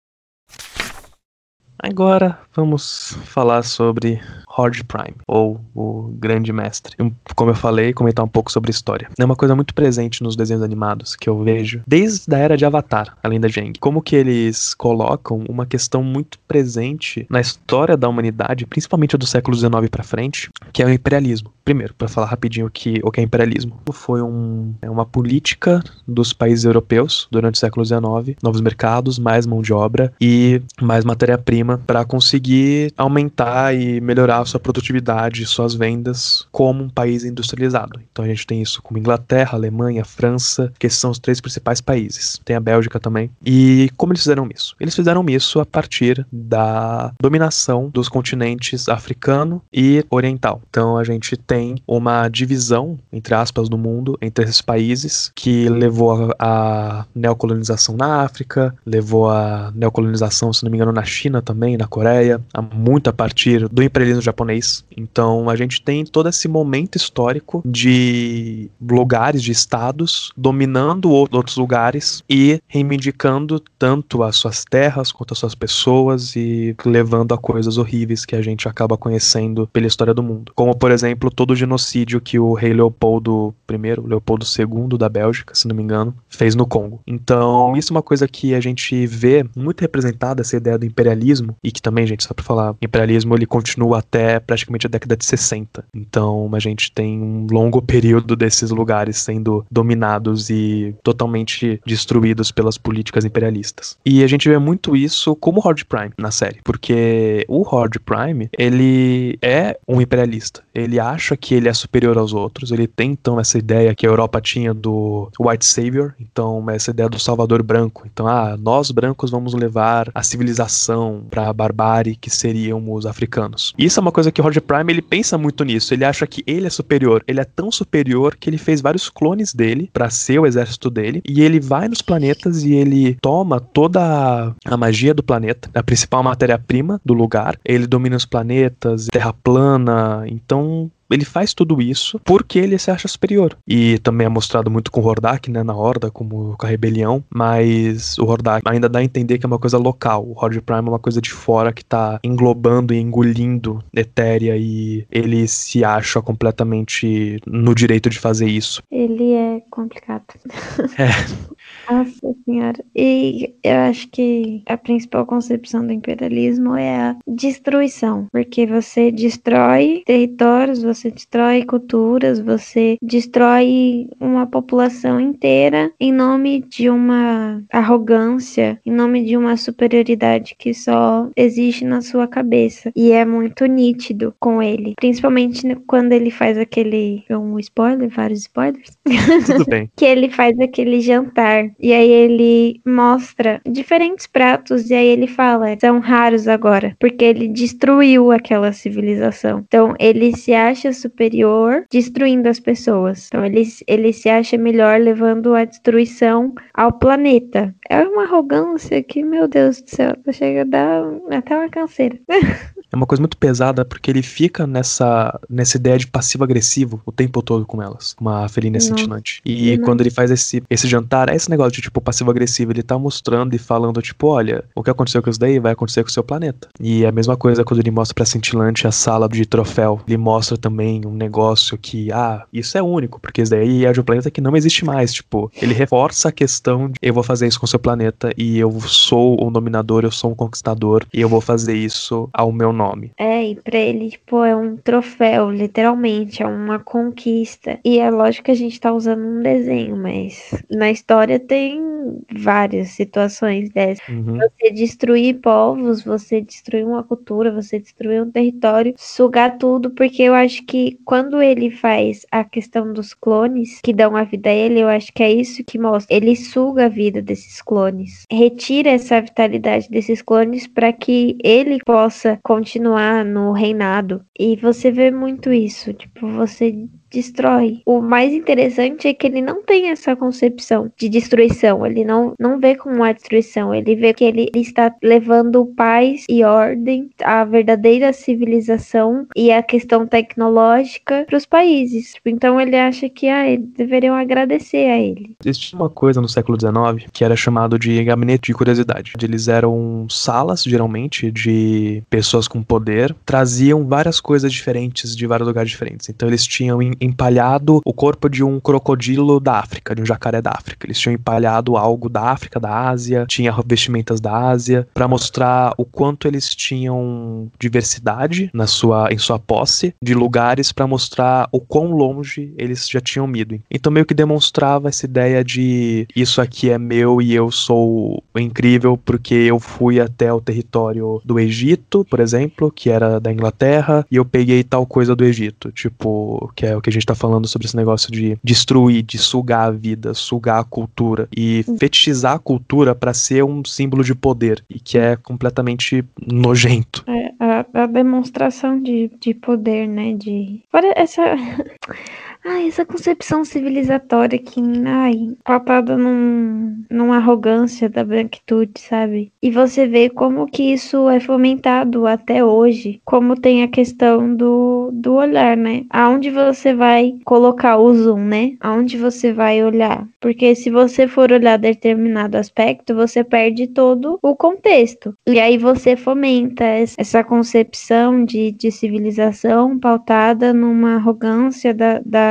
Agora vamos falar sobre Horde Prime, ou o Grande Mestre. Como eu falei, comentar um pouco sobre história. É uma coisa muito presente nos desenhos animados que eu vejo, desde a era de Avatar, além da Jeng. Como que eles colocam uma questão muito presente na história da humanidade, principalmente do século XIX para frente, que é o imperialismo. Primeiro, para falar rapidinho o que, o que é imperialismo. Foi um, é uma política dos países europeus durante o século XIX, novos mercados, mais mão de obra e mais matéria-prima para conseguir aumentar e melhorar a sua produtividade, suas vendas como um país industrializado. Então a gente tem isso como Inglaterra, Alemanha, França, que esses são os três principais países. Tem a Bélgica também. E como eles fizeram isso? Eles fizeram isso a partir da dominação dos continentes africano e oriental. Então a gente tem uma divisão, entre aspas, no mundo entre esses países que levou a, a neocolonização na África, levou a neocolonização, se não me engano, na China também também, na Coreia, muito a partir do imperialismo japonês. Então a gente tem todo esse momento histórico de lugares, de estados dominando outros lugares e reivindicando tanto as suas terras quanto as suas pessoas e levando a coisas horríveis que a gente acaba conhecendo pela história do mundo. Como, por exemplo, todo o genocídio que o rei Leopoldo I, Leopoldo II da Bélgica, se não me engano, fez no Congo. Então, isso é uma coisa que a gente vê muito representada, essa ideia do imperialismo, e que também, gente, só pra falar, imperialismo ele continua até praticamente a década de 60. Então, a gente tem um longo período desses lugares sendo dominados e totalmente destruídos pelas políticas imperialistas. E a gente vê muito isso como Horde Prime na série, porque o Horde Prime, ele é um imperialista. Ele acha que ele é superior aos outros, ele tem então essa ideia que a Europa tinha do White Savior, então essa ideia do Salvador branco. Então, ah, nós brancos vamos levar a civilização para a barbárie que seriam os africanos. Isso é uma coisa que o Horde Prime ele pensa muito nisso. Ele acha que ele é superior. Ele é tão superior que ele fez vários clones dele para ser o exército dele e ele vai nos planetas e ele toma toda a magia do planeta, a principal matéria-prima do lugar. Ele domina os planetas, terra plana. Então ele faz tudo isso porque ele se acha superior. E também é mostrado muito com o Hordak, né, na Horda, como com a rebelião, mas o Hordak ainda dá a entender que é uma coisa local. O Horde Prime é uma coisa de fora que tá englobando e engolindo Etéria e ele se acha completamente no direito de fazer isso. Ele é complicado. É. Nossa senhora. E eu acho que a principal concepção do imperialismo é a destruição, porque você destrói territórios, você destrói culturas, você destrói uma população inteira em nome de uma arrogância, em nome de uma superioridade que só existe na sua cabeça. E é muito nítido com ele, principalmente quando ele faz aquele um spoiler, vários spoilers. Tudo bem. que ele faz aquele jantar e aí ele mostra diferentes pratos e aí ele fala, são raros agora, porque ele destruiu aquela civilização. Então ele se acha superior destruindo as pessoas. Então ele, ele se acha melhor levando a destruição ao planeta. É uma arrogância que, meu Deus do céu, chega a dar até uma canseira. É uma coisa muito pesada porque ele fica nessa, nessa ideia de passivo-agressivo o tempo todo com elas, com uma felina cintilante. E Não. quando ele faz esse, esse jantar, é esse negócio de tipo passivo-agressivo. Ele tá mostrando e falando, tipo, olha, o que aconteceu com isso daí vai acontecer com o seu planeta. E é a mesma coisa quando ele mostra pra cintilante a sala de troféu. Ele mostra também um negócio que, ah, isso é único, porque isso daí é de um planeta que não existe mais. Tipo, ele reforça a questão de eu vou fazer isso com o seu planeta e eu sou um dominador, eu sou um conquistador e eu vou fazer isso ao meu nome. É, e pra ele, tipo, é um troféu, literalmente, é uma conquista. E é lógico que a gente tá usando um desenho, mas na história tem várias situações dessas. Uhum. Você destruir povos, você destruir uma cultura, você destruir um território, sugar tudo, porque eu acho que quando ele faz a questão dos clones que dão a vida a ele, eu acho que é isso que mostra. Ele suga a vida desses clones, retira essa vitalidade desses clones para que ele possa continuar no reinado. E você vê muito isso, tipo, você destrói. O mais interessante é que ele não tem essa concepção de destruição. Ele não, não vê como uma destruição. Ele vê que ele está levando paz e ordem, a verdadeira civilização e a questão tecnológica para os países. Tipo, Então ele acha que ah, deveriam agradecer a ele. Existia uma coisa no século XIX que era chamado de gabinete de curiosidade. Eles eram salas, geralmente, de pessoas com poder, traziam várias coisas diferentes de vários lugares diferentes. Então eles tinham empalhado o corpo de um crocodilo da África, de um jacaré da África. Eles tinham empalhado algo da África, da Ásia, tinha vestimentas da Ásia, para mostrar o quanto eles tinham diversidade na sua, em sua posse, de lugares para mostrar o quão longe eles já tinham ido. Então meio que demonstrava essa ideia de isso aqui é meu e eu sou incrível porque eu fui até o território do Egito, por exemplo, que era da Inglaterra, e eu peguei tal coisa do Egito, tipo, que é o que a gente tá falando sobre esse negócio de destruir, de sugar a vida, sugar a cultura e fetichizar a cultura para ser um símbolo de poder e que é completamente nojento. É, a, a demonstração de, de poder, né? De. Fora essa. Ai, essa concepção civilizatória que, ai, pautada num, numa arrogância da branquitude, sabe? E você vê como que isso é fomentado até hoje. Como tem a questão do, do olhar, né? Aonde você vai colocar o zoom, né? Aonde você vai olhar. Porque se você for olhar determinado aspecto, você perde todo o contexto. E aí você fomenta essa concepção de, de civilização pautada numa arrogância da, da,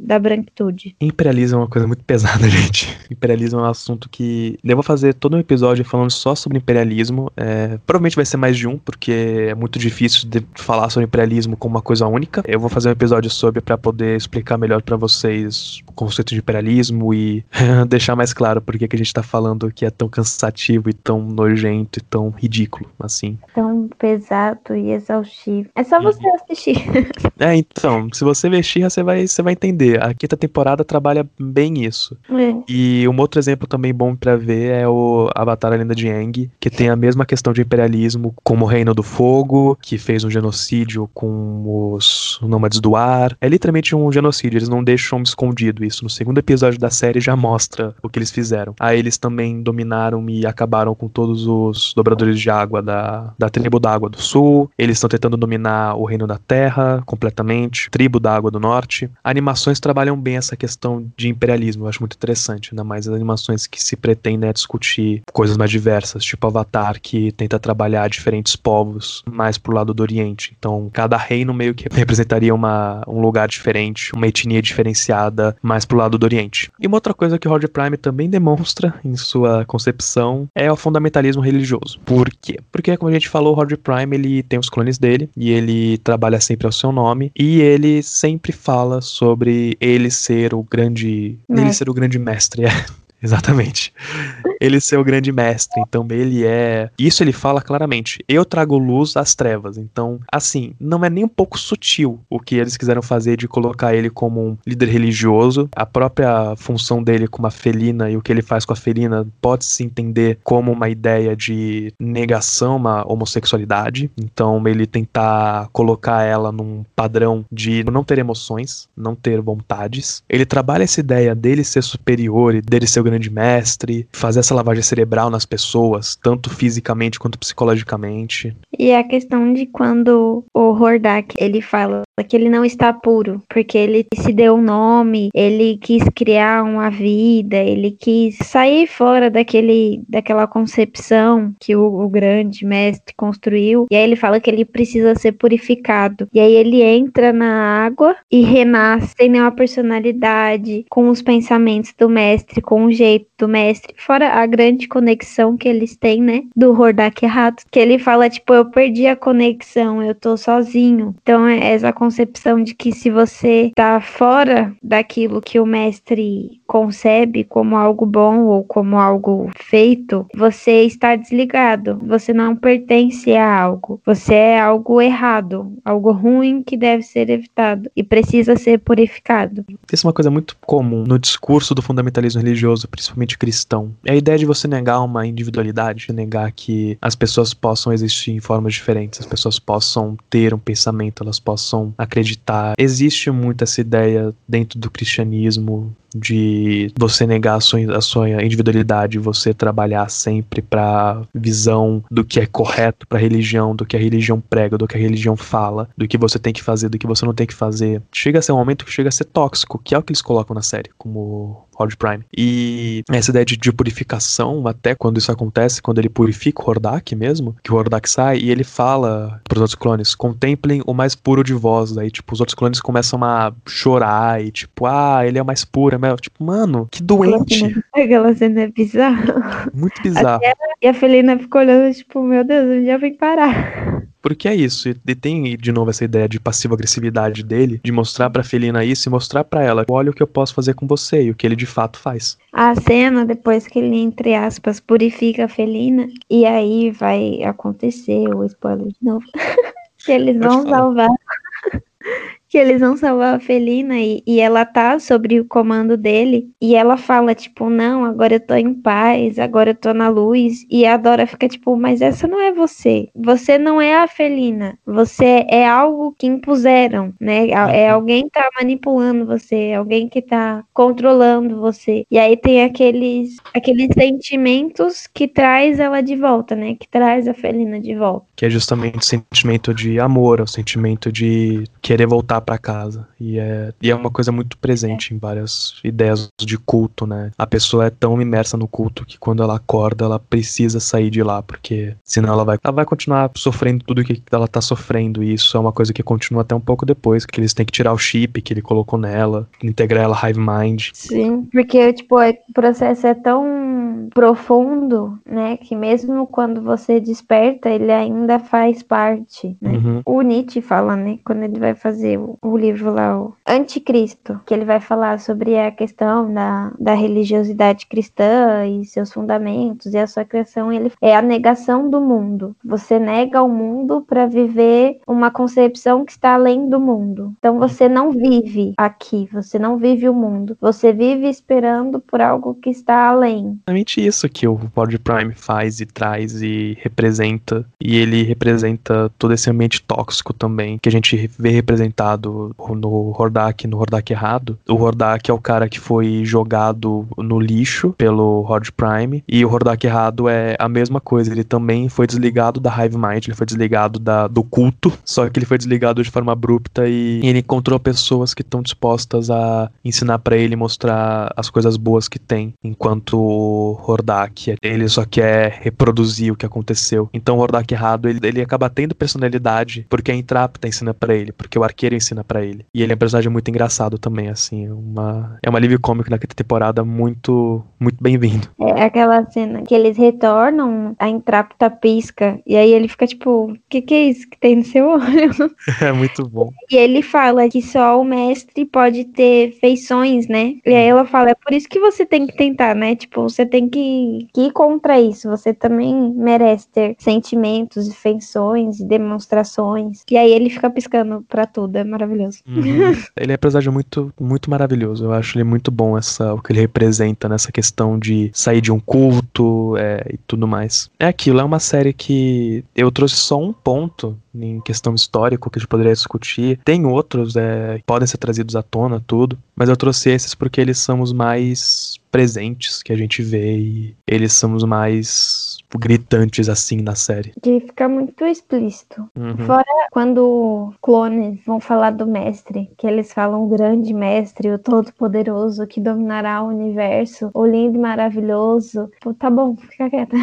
da branquitude. Imperialismo é uma coisa muito pesada, gente. Imperialismo é um assunto que. Eu vou fazer todo um episódio falando só sobre imperialismo. É... Provavelmente vai ser mais de um, porque é muito difícil de falar sobre imperialismo como uma coisa única. Eu vou fazer um episódio sobre para poder explicar melhor para vocês o conceito de imperialismo e deixar mais claro por que a gente tá falando que é tão cansativo e tão nojento e tão ridículo, assim. Tão pesado e exaustivo. É só você assistir. É, então, se você ver She-Ra, você vai, você vai entender. A quinta temporada trabalha bem isso. É. E um outro exemplo também bom para ver é o Avatar a Lenda de Aang, que tem a mesma questão de imperialismo como o Reino do Fogo, que fez um genocídio com os nômades do ar. É literalmente um genocídio, eles não deixam escondido isso. No segundo episódio da série já mostra o que eles fizeram. Aí eles também dominaram e acabaram com todos os dobradores de água da, da tribo da Água do Sul. Eles estão tentando dominar o Reino da Terra completamente, tribo da Água do Norte. Animações trabalham bem essa questão de imperialismo, eu acho muito interessante, ainda mais as animações que se pretendem né, discutir coisas mais diversas, tipo Avatar, que tenta trabalhar diferentes povos mais pro lado do Oriente. Então, cada reino meio que representaria uma, um lugar diferente, uma etnia diferenciada mais pro lado do Oriente. E uma outra coisa que o Roger Prime também demonstra em sua concepção é o fundamentalismo religioso. Por quê? Porque, como a gente falou, o Roger Prime ele tem os clones dele e ele trabalha sempre ao seu nome e ele sempre fala sobre ele ser o grande, ele ser o grande mestre. É. Exatamente. Ele ser o grande mestre. Então ele é. Isso ele fala claramente. Eu trago luz às trevas. Então, assim, não é nem um pouco sutil o que eles quiseram fazer de colocar ele como um líder religioso. A própria função dele com a felina e o que ele faz com a felina pode se entender como uma ideia de negação à homossexualidade. Então, ele tentar colocar ela num padrão de não ter emoções, não ter vontades. Ele trabalha essa ideia dele ser superior e dele ser o grande mestre, fazer essa lavagem cerebral nas pessoas, tanto fisicamente quanto psicologicamente. E a questão de quando o Hordak, ele fala que ele não está puro, porque ele se deu um nome, ele quis criar uma vida, ele quis sair fora daquele, daquela concepção que o, o grande mestre construiu. E aí ele fala que ele precisa ser purificado. E aí ele entra na água e renasce sem nenhuma personalidade, com os pensamentos do mestre, com o jeito do mestre, fora a grande conexão que eles têm, né, do Hordak errado, que ele fala tipo, eu perdi a conexão, eu tô sozinho. Então é essa concepção de que se você tá fora daquilo que o mestre concebe como algo bom ou como algo feito, você está desligado. Você não pertence a algo. Você é algo errado, algo ruim que deve ser evitado e precisa ser purificado. Isso é uma coisa muito comum no discurso do fundamentalismo religioso, principalmente cristão. É a ideia de você negar uma individualidade, negar que as pessoas possam existir em formas diferentes, as pessoas possam ter um pensamento, elas possam acreditar. Existe muito essa ideia dentro do cristianismo de você negar a sua, a sua individualidade, você trabalhar sempre para visão do que é correto para a religião, do que a religião prega, do que a religião fala, do que você tem que fazer, do que você não tem que fazer. Chega a ser um momento que chega a ser tóxico, que é o que eles colocam na série, como Rod Prime. E essa ideia de, de, purificação, até quando isso acontece, quando ele purifica o Hordak mesmo, que o Hordak sai e ele fala pros outros clones, contemplem o mais puro de vós. Aí, tipo, os outros clones começam a chorar e, tipo, ah, ele é o mais puro, é mais... tipo, mano, que doente. Aquela cena é bizarra. Muito bizarro. E a Felina ficou olhando, tipo, meu Deus, eu já vem parar. Porque é isso, e tem de novo essa ideia de passiva-agressividade dele, de mostrar pra Felina isso e mostrar para ela, olha o que eu posso fazer com você e o que ele de fato faz. A cena, depois que ele, entre aspas, purifica a Felina, e aí vai acontecer o spoiler de novo, que eles vão salvar que eles vão salvar a Felina e, e ela tá sobre o comando dele. E ela fala, tipo, não, agora eu tô em paz, agora eu tô na luz. E a Dora fica, tipo, mas essa não é você. Você não é a Felina. Você é algo que impuseram, né? É uhum. alguém que tá manipulando você, é alguém que tá controlando você. E aí tem aqueles, aqueles sentimentos que traz ela de volta, né? Que traz a Felina de volta. Que é justamente o sentimento de amor, o sentimento de querer voltar para casa. E é, e é uma coisa muito presente em várias ideias de culto, né? A pessoa é tão imersa no culto que quando ela acorda, ela precisa sair de lá, porque senão ela vai, ela vai continuar sofrendo tudo que ela tá sofrendo. E isso é uma coisa que continua até um pouco depois, que eles têm que tirar o chip que ele colocou nela, integrar ela Hive Mind. Sim, porque, tipo, é, o processo é tão profundo, né, que mesmo quando você desperta, ele ainda faz parte, né? Uhum. O Nietzsche fala, né, quando ele vai fazer o, livro lá, o Anticristo, que ele vai falar sobre a questão da, da religiosidade cristã e seus fundamentos e a sua criação, ele é a negação do mundo. Você nega o mundo para viver uma concepção que está além do mundo. Então você não vive aqui, você não vive o mundo. Você vive esperando por algo que está além. Exatamente isso que o Pod Prime faz e traz e representa. E ele representa todo esse ambiente tóxico também, que a gente vê representado no Hordak, no Hordak errado. O Hordak é o cara que foi jogado no lixo pelo Horde Prime. E o Hordak errado é a mesma coisa. Ele também foi desligado da Hive Mind, ele foi desligado da, do culto. Só que ele foi desligado de forma abrupta e ele encontrou pessoas que estão dispostas a ensinar para ele, mostrar as coisas boas que tem. Enquanto o Hordak, ele só quer reproduzir o que aconteceu. Então o Hordak errado, ele, ele acaba tendo personalidade porque a Intrapta ensina para ele, porque o arqueiro ensina para ele. E ele é um personagem muito engraçado também, assim. Uma, é uma alívio cômico na quinta temporada muito, muito bem-vindo. É aquela cena que eles retornam, a Intrapta pisca, e aí ele fica tipo, o que, que é isso que tem no seu olho? É muito bom. E ele fala que só o mestre pode ter feições, né? E aí ela fala, é por isso que você tem que tentar, né? Tipo, você tem que, que ir contra isso. Você também merece ter sentimentos, feições e demonstrações. E aí ele fica piscando pra tudo, é maravilhoso. Uhum. ele é personagem muito, muito maravilhoso. Eu acho ele muito bom essa, o que ele representa nessa questão de sair de um culto é, e tudo mais. É aquilo, é uma série que eu trouxe só um ponto em questão histórica que a gente poderia discutir. Tem outros, é, podem ser trazidos à tona, tudo, mas eu trouxe esses porque eles são os mais presentes que a gente vê e eles são os mais gritantes assim na série. Que fica muito explícito. Uhum. Fora quando clones vão falar do mestre, que eles falam o grande mestre, o todo-poderoso que dominará o universo, o lindo e maravilhoso. Pô, tá bom, fica quieta.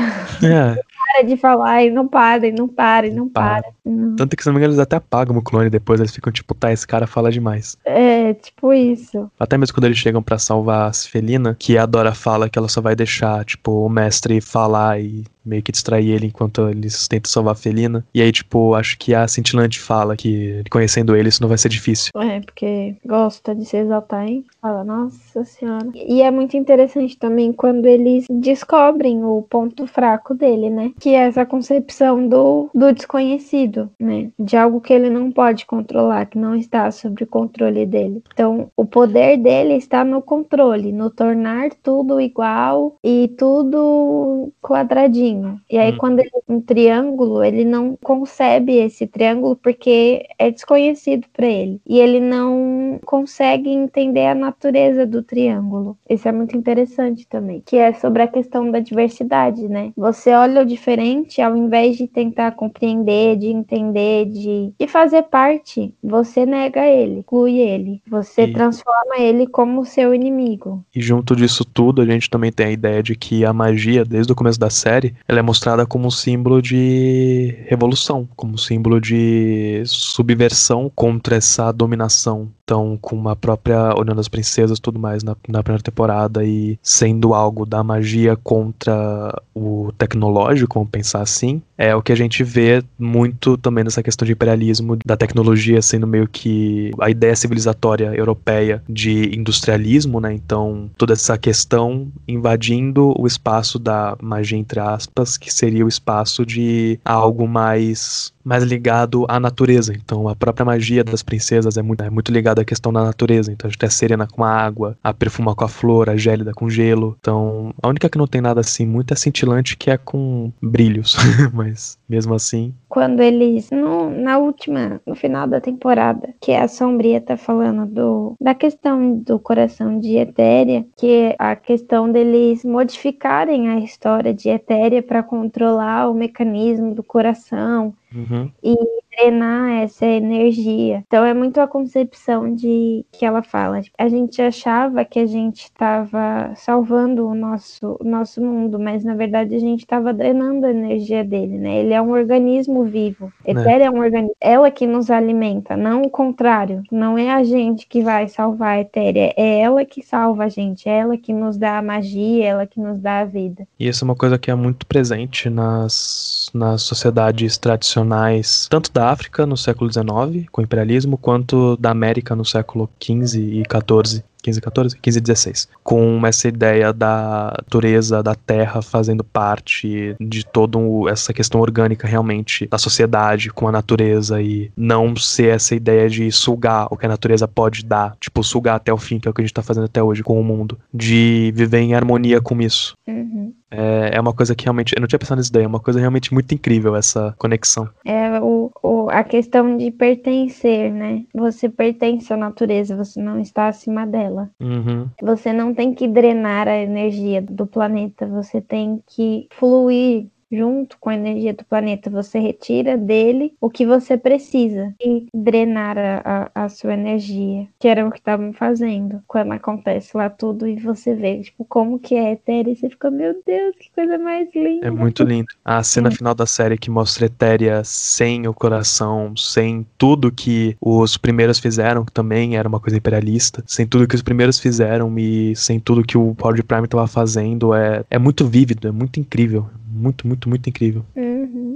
É. para de falar e não para, e não para, e não para. para. Tanto que, se não me engano, eles até apagam o clone depois, eles ficam tipo, tá, esse cara fala demais. É, tipo isso. Até mesmo quando eles chegam para salvar a Felina, que a Dora fala que ela só vai deixar, tipo, o mestre falar e meio que distrair ele enquanto eles tentam salvar a Felina. E aí, tipo, acho que a Cintilante fala que, conhecendo ele, isso não vai ser difícil. É, porque gosta de se exaltar, hein? Fala, nossa senhora. E é muito interessante também quando eles descobrem o ponto fraco dele, né? Que é essa concepção do, do desconhecido, né? De algo que ele não pode controlar, que não está sob o controle dele. Então, o poder dele está no controle, no tornar tudo igual e tudo quadradinho certinho. E aí, hum. quando ele um triângulo, ele não concebe esse triângulo porque é desconhecido para ele. E ele não consegue entender a natureza do triângulo. Isso é muito interessante também. Que é sobre a questão da diversidade, né? Você olha o diferente ao invés de tentar compreender, de entender, de, de fazer parte, você nega ele, exclui ele. Você e... transforma ele como seu inimigo. E junto disso tudo, a gente também tem a ideia de que a magia, desde o começo da série, ela é mostrada como um símbolo de revolução, como um símbolo de subversão contra essa dominação então com uma própria União das Princesas tudo mais na, na primeira temporada e sendo algo da magia contra o tecnológico, vamos pensar assim, é o que a gente vê muito também nessa questão de imperialismo, da tecnologia sendo meio que a ideia civilizatória europeia de industrialismo, né? Então toda essa questão invadindo o espaço da magia, entre aspas, que seria o espaço de algo mais mais ligado à natureza. Então a própria magia das princesas é muito, é muito ligada à questão da natureza. Então a gente tem a Serena com a água, a Perfuma com a flor, a Gélida com gelo. Então a única que não tem nada assim muito é cintilante, que é com brilhos. Mas mesmo assim. Quando eles. No, na última, no final da temporada, que a Sombria tá falando do, da questão do coração de Etéria, que é a questão deles modificarem a história de Etéria para controlar o mecanismo do coração Uhum. e drenar essa energia. Então é muito a concepção de que ela fala. A gente achava que a gente estava salvando o nosso, o nosso mundo, mas na verdade a gente estava drenando a energia dele, né? Ele é um organismo vivo. Etéria é um organismo, ela que nos alimenta, não o contrário. Não é a gente que vai salvar a Etéria, é ela que salva a gente, é ela que nos dá a magia, é ela que nos dá a vida. E isso é uma coisa que é muito presente nas, nas sociedades tradicionais, tanto da África no século XIX, com o imperialismo, quanto da América no século XV e XIV. 15, 14, 15 e 16. Com essa ideia da natureza, da terra fazendo parte de toda essa questão orgânica realmente da sociedade com a natureza e não ser essa ideia de sugar o que a natureza pode dar, tipo, sugar até o fim, que é o que a gente tá fazendo até hoje com o mundo, de viver em harmonia com isso. Uhum. É, é uma coisa que realmente. Eu não tinha pensado nisso daí, é uma coisa realmente muito incrível essa conexão. É o, o, a questão de pertencer, né? Você pertence à natureza, você não está acima dela. Uhum. Você não tem que drenar a energia do planeta, você tem que fluir junto com a energia do planeta. Você retira dele o que você precisa e drenar a, a, a sua energia, que era o que estavam fazendo quando acontece lá tudo e você vê, tipo, como que é Etéria e você fica, meu Deus, que coisa mais linda. É muito lindo. A cena final da série que mostra Etéria sem o coração, sem tudo que os primeiros fizeram, que também era uma coisa imperialista, sem tudo que os primeiros fizeram e sem tudo que o Power Prime estava fazendo, é, é muito vívido, é muito incrível. Muito, muito, muito incrível. Uhum.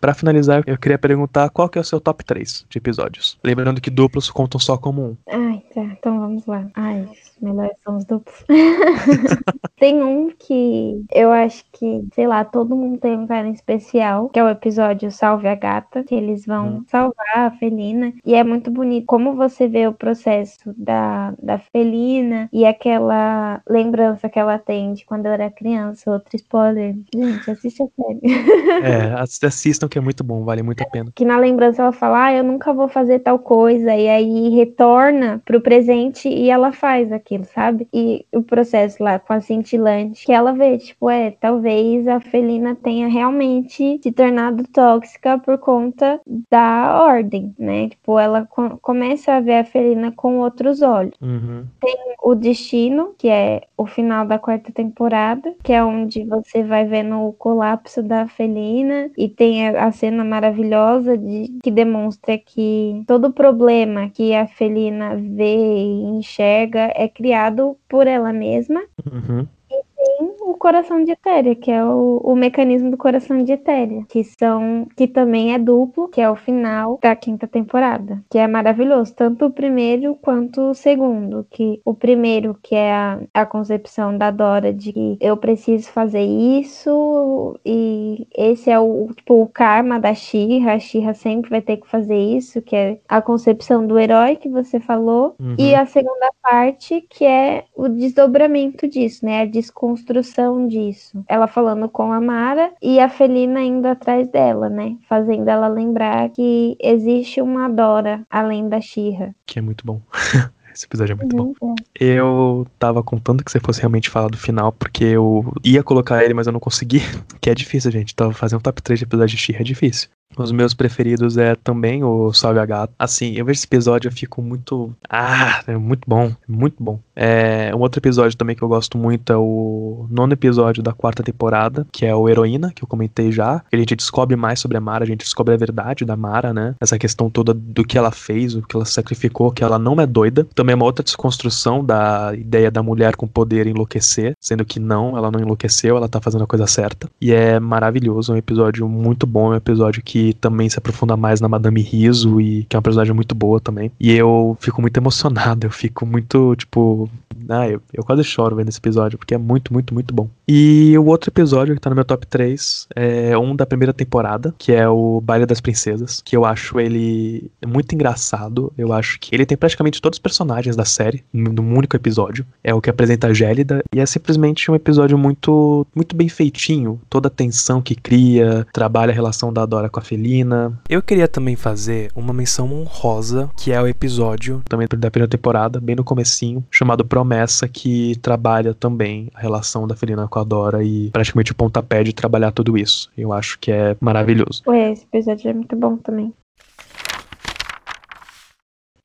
Pra finalizar, eu queria perguntar qual que é o seu top 3 de episódios. Lembrando que duplos contam só como um. Ai, tá. Então vamos lá. Ai, melhores são os duplos. tem um que eu acho que, sei lá, todo mundo tem um carinho especial, que é o episódio Salve a Gata, que eles vão Hum. salvar a felina. E é muito bonito como você vê o processo da, da felina e aquela lembrança que ela tem de quando ela era criança. Outro spoiler. Gente, assiste a série. É, ass- assistam que é muito bom, vale muito a pena. que na lembrança ela fala, ah, eu nunca vou fazer tal coisa, e aí retorna pro presente e ela faz aquilo, sabe? E o processo lá com a cintilante, que ela vê, tipo, é, talvez a felina tenha realmente se tornado tóxica por conta da ordem, né? Tipo, ela co- começa a ver a felina com outros olhos Uhum. o Destino, que é o final da quarta temporada, que é onde você vai vendo o colapso da felina e tem a a cena maravilhosa de, que demonstra que todo problema que a felina vê e enxerga é criado por ela mesma. Uhum. Tem o coração de Etéria, que é o, o mecanismo do coração de Etéria, que são que também é duplo, que é o final da quinta temporada, que é maravilhoso, tanto o primeiro quanto o segundo, que o primeiro que é a, a concepção da Dora de que eu preciso fazer isso e esse é o tipo o karma da Shira, a Shira sempre vai ter que fazer isso, que é a concepção do herói que você falou, Uhum. e a segunda parte, que é o desdobramento disso, né? A desconstrução disso. Ela falando com a Mara e a Felina indo atrás dela, né? Fazendo ela lembrar que existe uma Dora além da Shira. Que é muito bom. Esse episódio é muito bom. Eu tava contando que você fosse realmente falar do final, porque eu ia colocar ele, mas eu não consegui. Que é difícil, gente. Tava fazendo um top 3 de episódio de She é difícil. Os meus preferidos é também o Salve a Gata. Assim, eu vejo esse episódio eu fico muito. Ah, é muito bom. Muito bom. É, um outro episódio também que eu gosto muito é o nono episódio da quarta temporada, que é o Heroína, que eu comentei já. A gente descobre mais sobre a Mara, a gente descobre a verdade da Mara, né? Essa questão toda do que ela fez, o que ela sacrificou, que ela não é doida. Também é uma outra desconstrução da ideia da mulher com poder enlouquecer, sendo que não, ela não enlouqueceu, ela tá fazendo a coisa certa. E é maravilhoso, é um episódio muito bom, é um episódio que também se aprofunda mais na Madame Riso e que é uma personagem muito boa também. E eu fico muito emocionado, eu fico muito, tipo, ah, eu, eu quase choro vendo esse episódio, porque é muito, muito, muito bom. E o outro episódio que tá no meu top 3 é um da primeira temporada, que é o Baile das Princesas, que eu acho ele muito engraçado. Eu acho que ele tem praticamente todos os personagens da série num único episódio. É o que apresenta a Gélida e é simplesmente um episódio muito muito bem feitinho, toda a tensão que cria, trabalha a relação da Dora com a Felina. Eu queria também fazer uma menção honrosa, que é o episódio também da primeira temporada, bem no comecinho, chamado Promessa, que trabalha também a relação da Felina com a Dora e praticamente o pontapé de trabalhar tudo isso. Eu acho que é maravilhoso. Ué, esse episódio é muito bom também.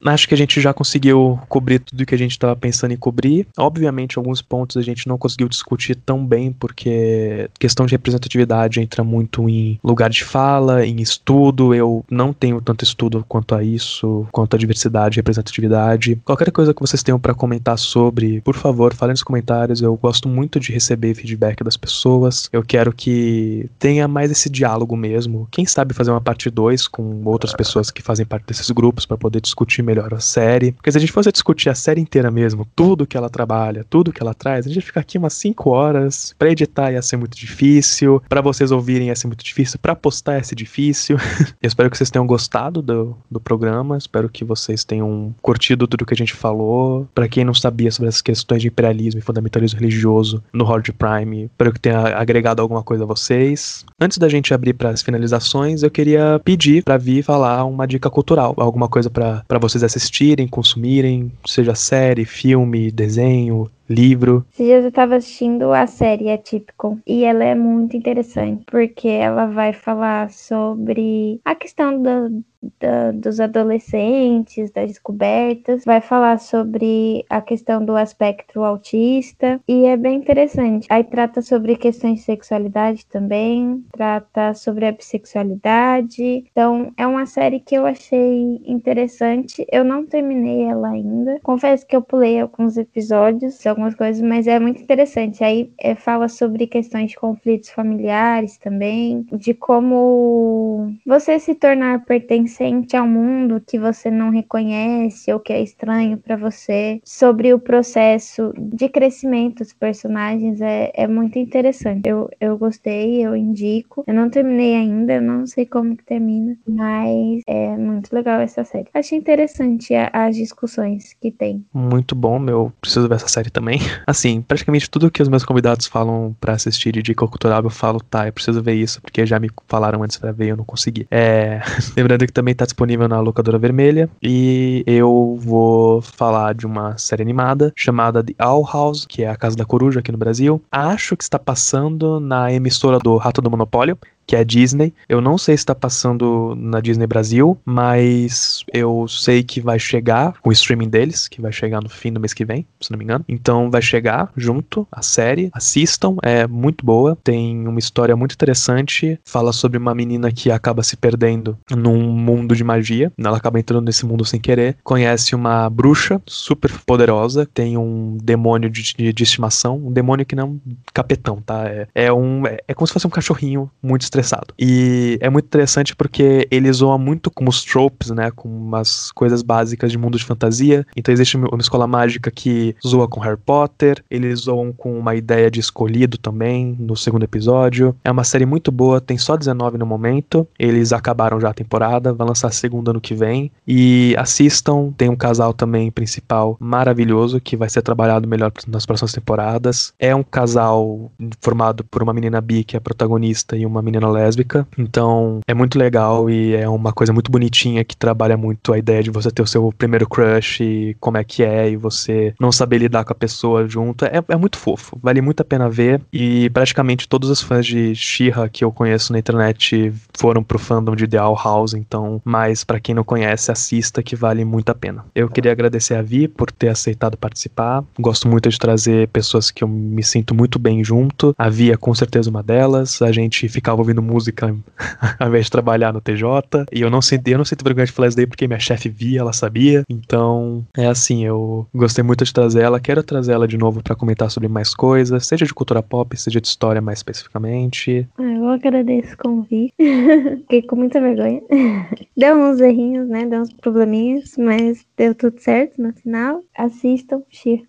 Acho que a gente já conseguiu cobrir tudo que a gente estava pensando em cobrir. Obviamente, alguns pontos a gente não conseguiu discutir tão bem, porque questão de representatividade entra muito em lugar de fala, em estudo. Eu não tenho tanto estudo quanto a isso, quanto a diversidade e representatividade. Qualquer coisa que vocês tenham para comentar sobre, por favor, falem nos comentários. Eu gosto muito de receber feedback das pessoas. Eu quero que tenha mais esse diálogo mesmo. Quem sabe fazer uma parte 2 com outras pessoas que fazem parte desses grupos para poder discutir melhor a série. Porque se a gente fosse discutir a série inteira mesmo, tudo que ela trabalha, tudo que ela traz, a gente ia ficar aqui umas 5 horas. Pra editar ia ser muito difícil, para vocês ouvirem ia ser muito difícil, para postar ia ser difícil. Eu espero que vocês tenham gostado do, do programa, espero que vocês tenham curtido tudo que a gente falou. Para quem não sabia sobre essas questões de imperialismo e fundamentalismo religioso no Horde Prime, espero que tenha agregado alguma coisa a vocês. Antes da gente abrir para as finalizações, eu queria pedir para vir falar uma dica cultural, alguma coisa para vocês vocês assistirem, consumirem, seja série, filme, desenho, livro. Esses dias eu tava assistindo a série Atypical e ela é muito interessante porque ela vai falar sobre a questão da, dos adolescentes, das descobertas, vai falar sobre a questão do aspecto autista e é bem interessante. Aí trata sobre questões de sexualidade também, trata sobre a bissexualidade. Então é uma série que eu achei interessante. Eu não terminei ela ainda. Confesso que eu pulei alguns episódios, algumas coisas, mas é muito interessante. Aí é, fala sobre questões de conflitos familiares também, de como você se tornar pertencente ao mundo que você não reconhece ou que é estranho para você, sobre o processo de crescimento dos personagens, é, é muito interessante. Eu, eu gostei, eu indico. Eu não terminei ainda, eu não sei como que termina, mas é muito legal essa série. Achei interessante a, as discussões que tem. Muito bom, meu. Preciso ver essa série também também. Assim, praticamente tudo que os meus convidados falam para assistir de dica cultural, eu falo, tá, eu preciso ver isso, porque já me falaram antes pra ver e eu não consegui. É... Lembrando que também tá disponível na Locadora Vermelha. E eu vou falar de uma série animada chamada The Owl House, que é a Casa da Coruja aqui no Brasil. Acho que está passando na emissora do Rato do Monopólio que é Disney. Eu não sei se está passando na Disney Brasil, mas eu sei que vai chegar o streaming deles, que vai chegar no fim do mês que vem, se não me engano. Então vai chegar junto a série. Assistam, é muito boa. Tem uma história muito interessante. Fala sobre uma menina que acaba se perdendo num mundo de magia. Ela acaba entrando nesse mundo sem querer. Conhece uma bruxa super poderosa. Tem um demônio de, de, de estimação. Um demônio que não é um capetão, tá? É, é um. É, é como se fosse um cachorrinho muito estressado estressado. E é muito interessante porque ele zoa muito com os tropes, né? Com umas coisas básicas de mundo de fantasia. Então existe uma escola mágica que zoa com Harry Potter, eles zoam com uma ideia de escolhido também no segundo episódio. É uma série muito boa, tem só 19 no momento. Eles acabaram já a temporada, vai lançar a segunda ano que vem. E assistam, tem um casal também principal maravilhoso que vai ser trabalhado melhor nas próximas temporadas. É um casal formado por uma menina bi que é protagonista e uma menina lésbica. Então é muito legal e é uma coisa muito bonitinha que trabalha muito a ideia de você ter o seu primeiro crush e como é que é e você não saber lidar com a pessoa junto. É, é muito fofo, vale muito a pena ver. E praticamente todos os fãs de She-Ra que eu conheço na internet foram pro fandom de The Owl House. Então, mas para quem não conhece, assista que vale muito a pena. Eu queria agradecer a Vi por ter aceitado participar. Gosto muito de trazer pessoas que eu me sinto muito bem junto. A Vi é com certeza uma delas. A gente ficava ouvindo ouvindo música ao invés de trabalhar no TJ. E eu não senti, eu não sinto vergonha de falar isso daí porque minha chefe via, ela sabia. Então, é assim, eu gostei muito de trazer ela, quero trazer ela de novo para comentar sobre mais coisas, seja de cultura pop, seja de história mais especificamente. Ah, eu agradeço o convite. Fiquei com muita vergonha. Deu uns errinhos, né? Deu uns probleminhas, mas deu tudo certo no final. Assistam Xir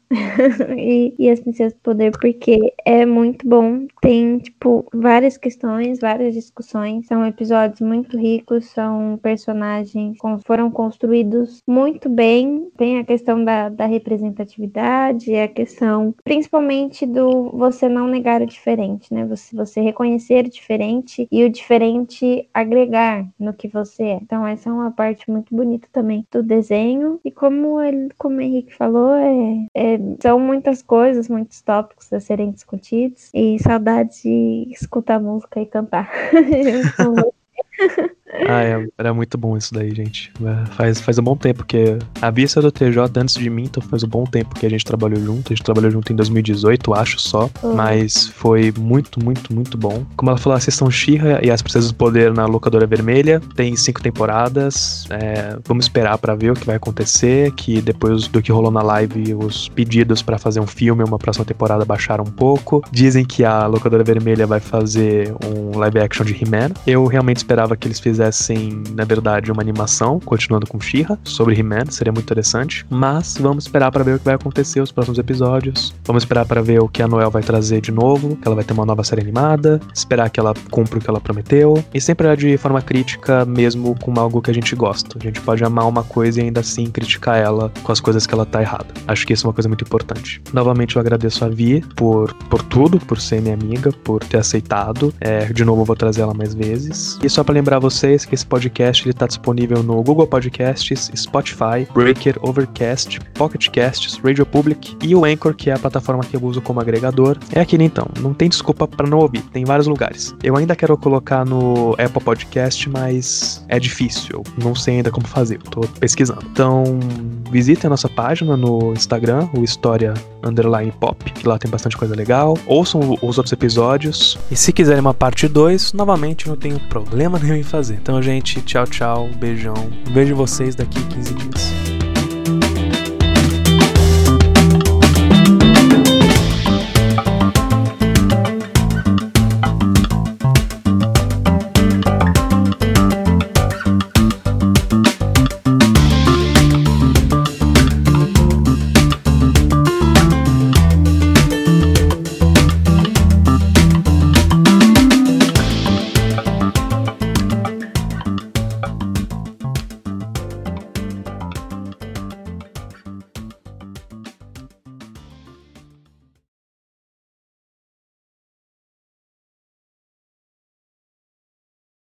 e, e as Princesas do Poder, porque é muito bom. Tem, tipo, várias questões, várias discussões. São episódios muito ricos, são personagens que foram construídos muito bem. Tem a questão da, da representatividade, a questão principalmente do você não negar o diferente, né? Você, você reconhecer o diferente e o diferente agregar no que você é. Então, essa é uma parte muito bonita também do desenho. E como, ele, como o Henrique falou, é, é, são muitas coisas, muitos tópicos a serem discutidos. E saudades de escutar música e cantar. yeah. Ah, é, era muito bom isso daí, gente. É, faz, faz um bom tempo que. A vista do TJ antes de mim, então faz um bom tempo que a gente trabalhou junto. A gente trabalhou junto em 2018, acho só. Uhum. Mas foi muito, muito, muito bom. Como ela falou, assistam Shira e as Princesas do Poder na Locadora Vermelha. Tem cinco temporadas. É, vamos esperar para ver o que vai acontecer. Que depois do que rolou na live, os pedidos para fazer um filme, uma próxima temporada baixaram um pouco. Dizem que a Locadora Vermelha vai fazer um live action de He-Man. Eu realmente esperava que eles fizessem fizessem, na verdade, uma animação, continuando com She-Ra, sobre He-Man, seria muito interessante. Mas vamos esperar para ver o que vai acontecer nos próximos episódios. Vamos esperar para ver o que a Noel vai trazer de novo, que ela vai ter uma nova série animada, esperar que ela cumpra o que ela prometeu. E sempre é de forma crítica, mesmo com algo que a gente gosta. A gente pode amar uma coisa e ainda assim criticar ela com as coisas que ela tá errada. Acho que isso é uma coisa muito importante. Novamente eu agradeço a Vi por, por tudo, por ser minha amiga, por ter aceitado. É, de novo eu vou trazer ela mais vezes. E só para lembrar vocês que esse podcast está disponível no Google Podcasts, Spotify, Breaker, Overcast, Pocket Casts, Radio Public e o Anchor, que é a plataforma que eu uso como agregador. É aquele então, não tem desculpa para não ouvir, tem vários lugares. Eu ainda quero colocar no Apple Podcast, mas é difícil, não sei ainda como fazer, tô pesquisando. Então, visitem a nossa página no Instagram, o História Underline Pop, que lá tem bastante coisa legal. Ouçam os outros episódios. E se quiserem uma parte 2, novamente não tenho problema nenhum em fazer. Então, gente, tchau, tchau, beijão. Vejo vocês daqui 15 dias.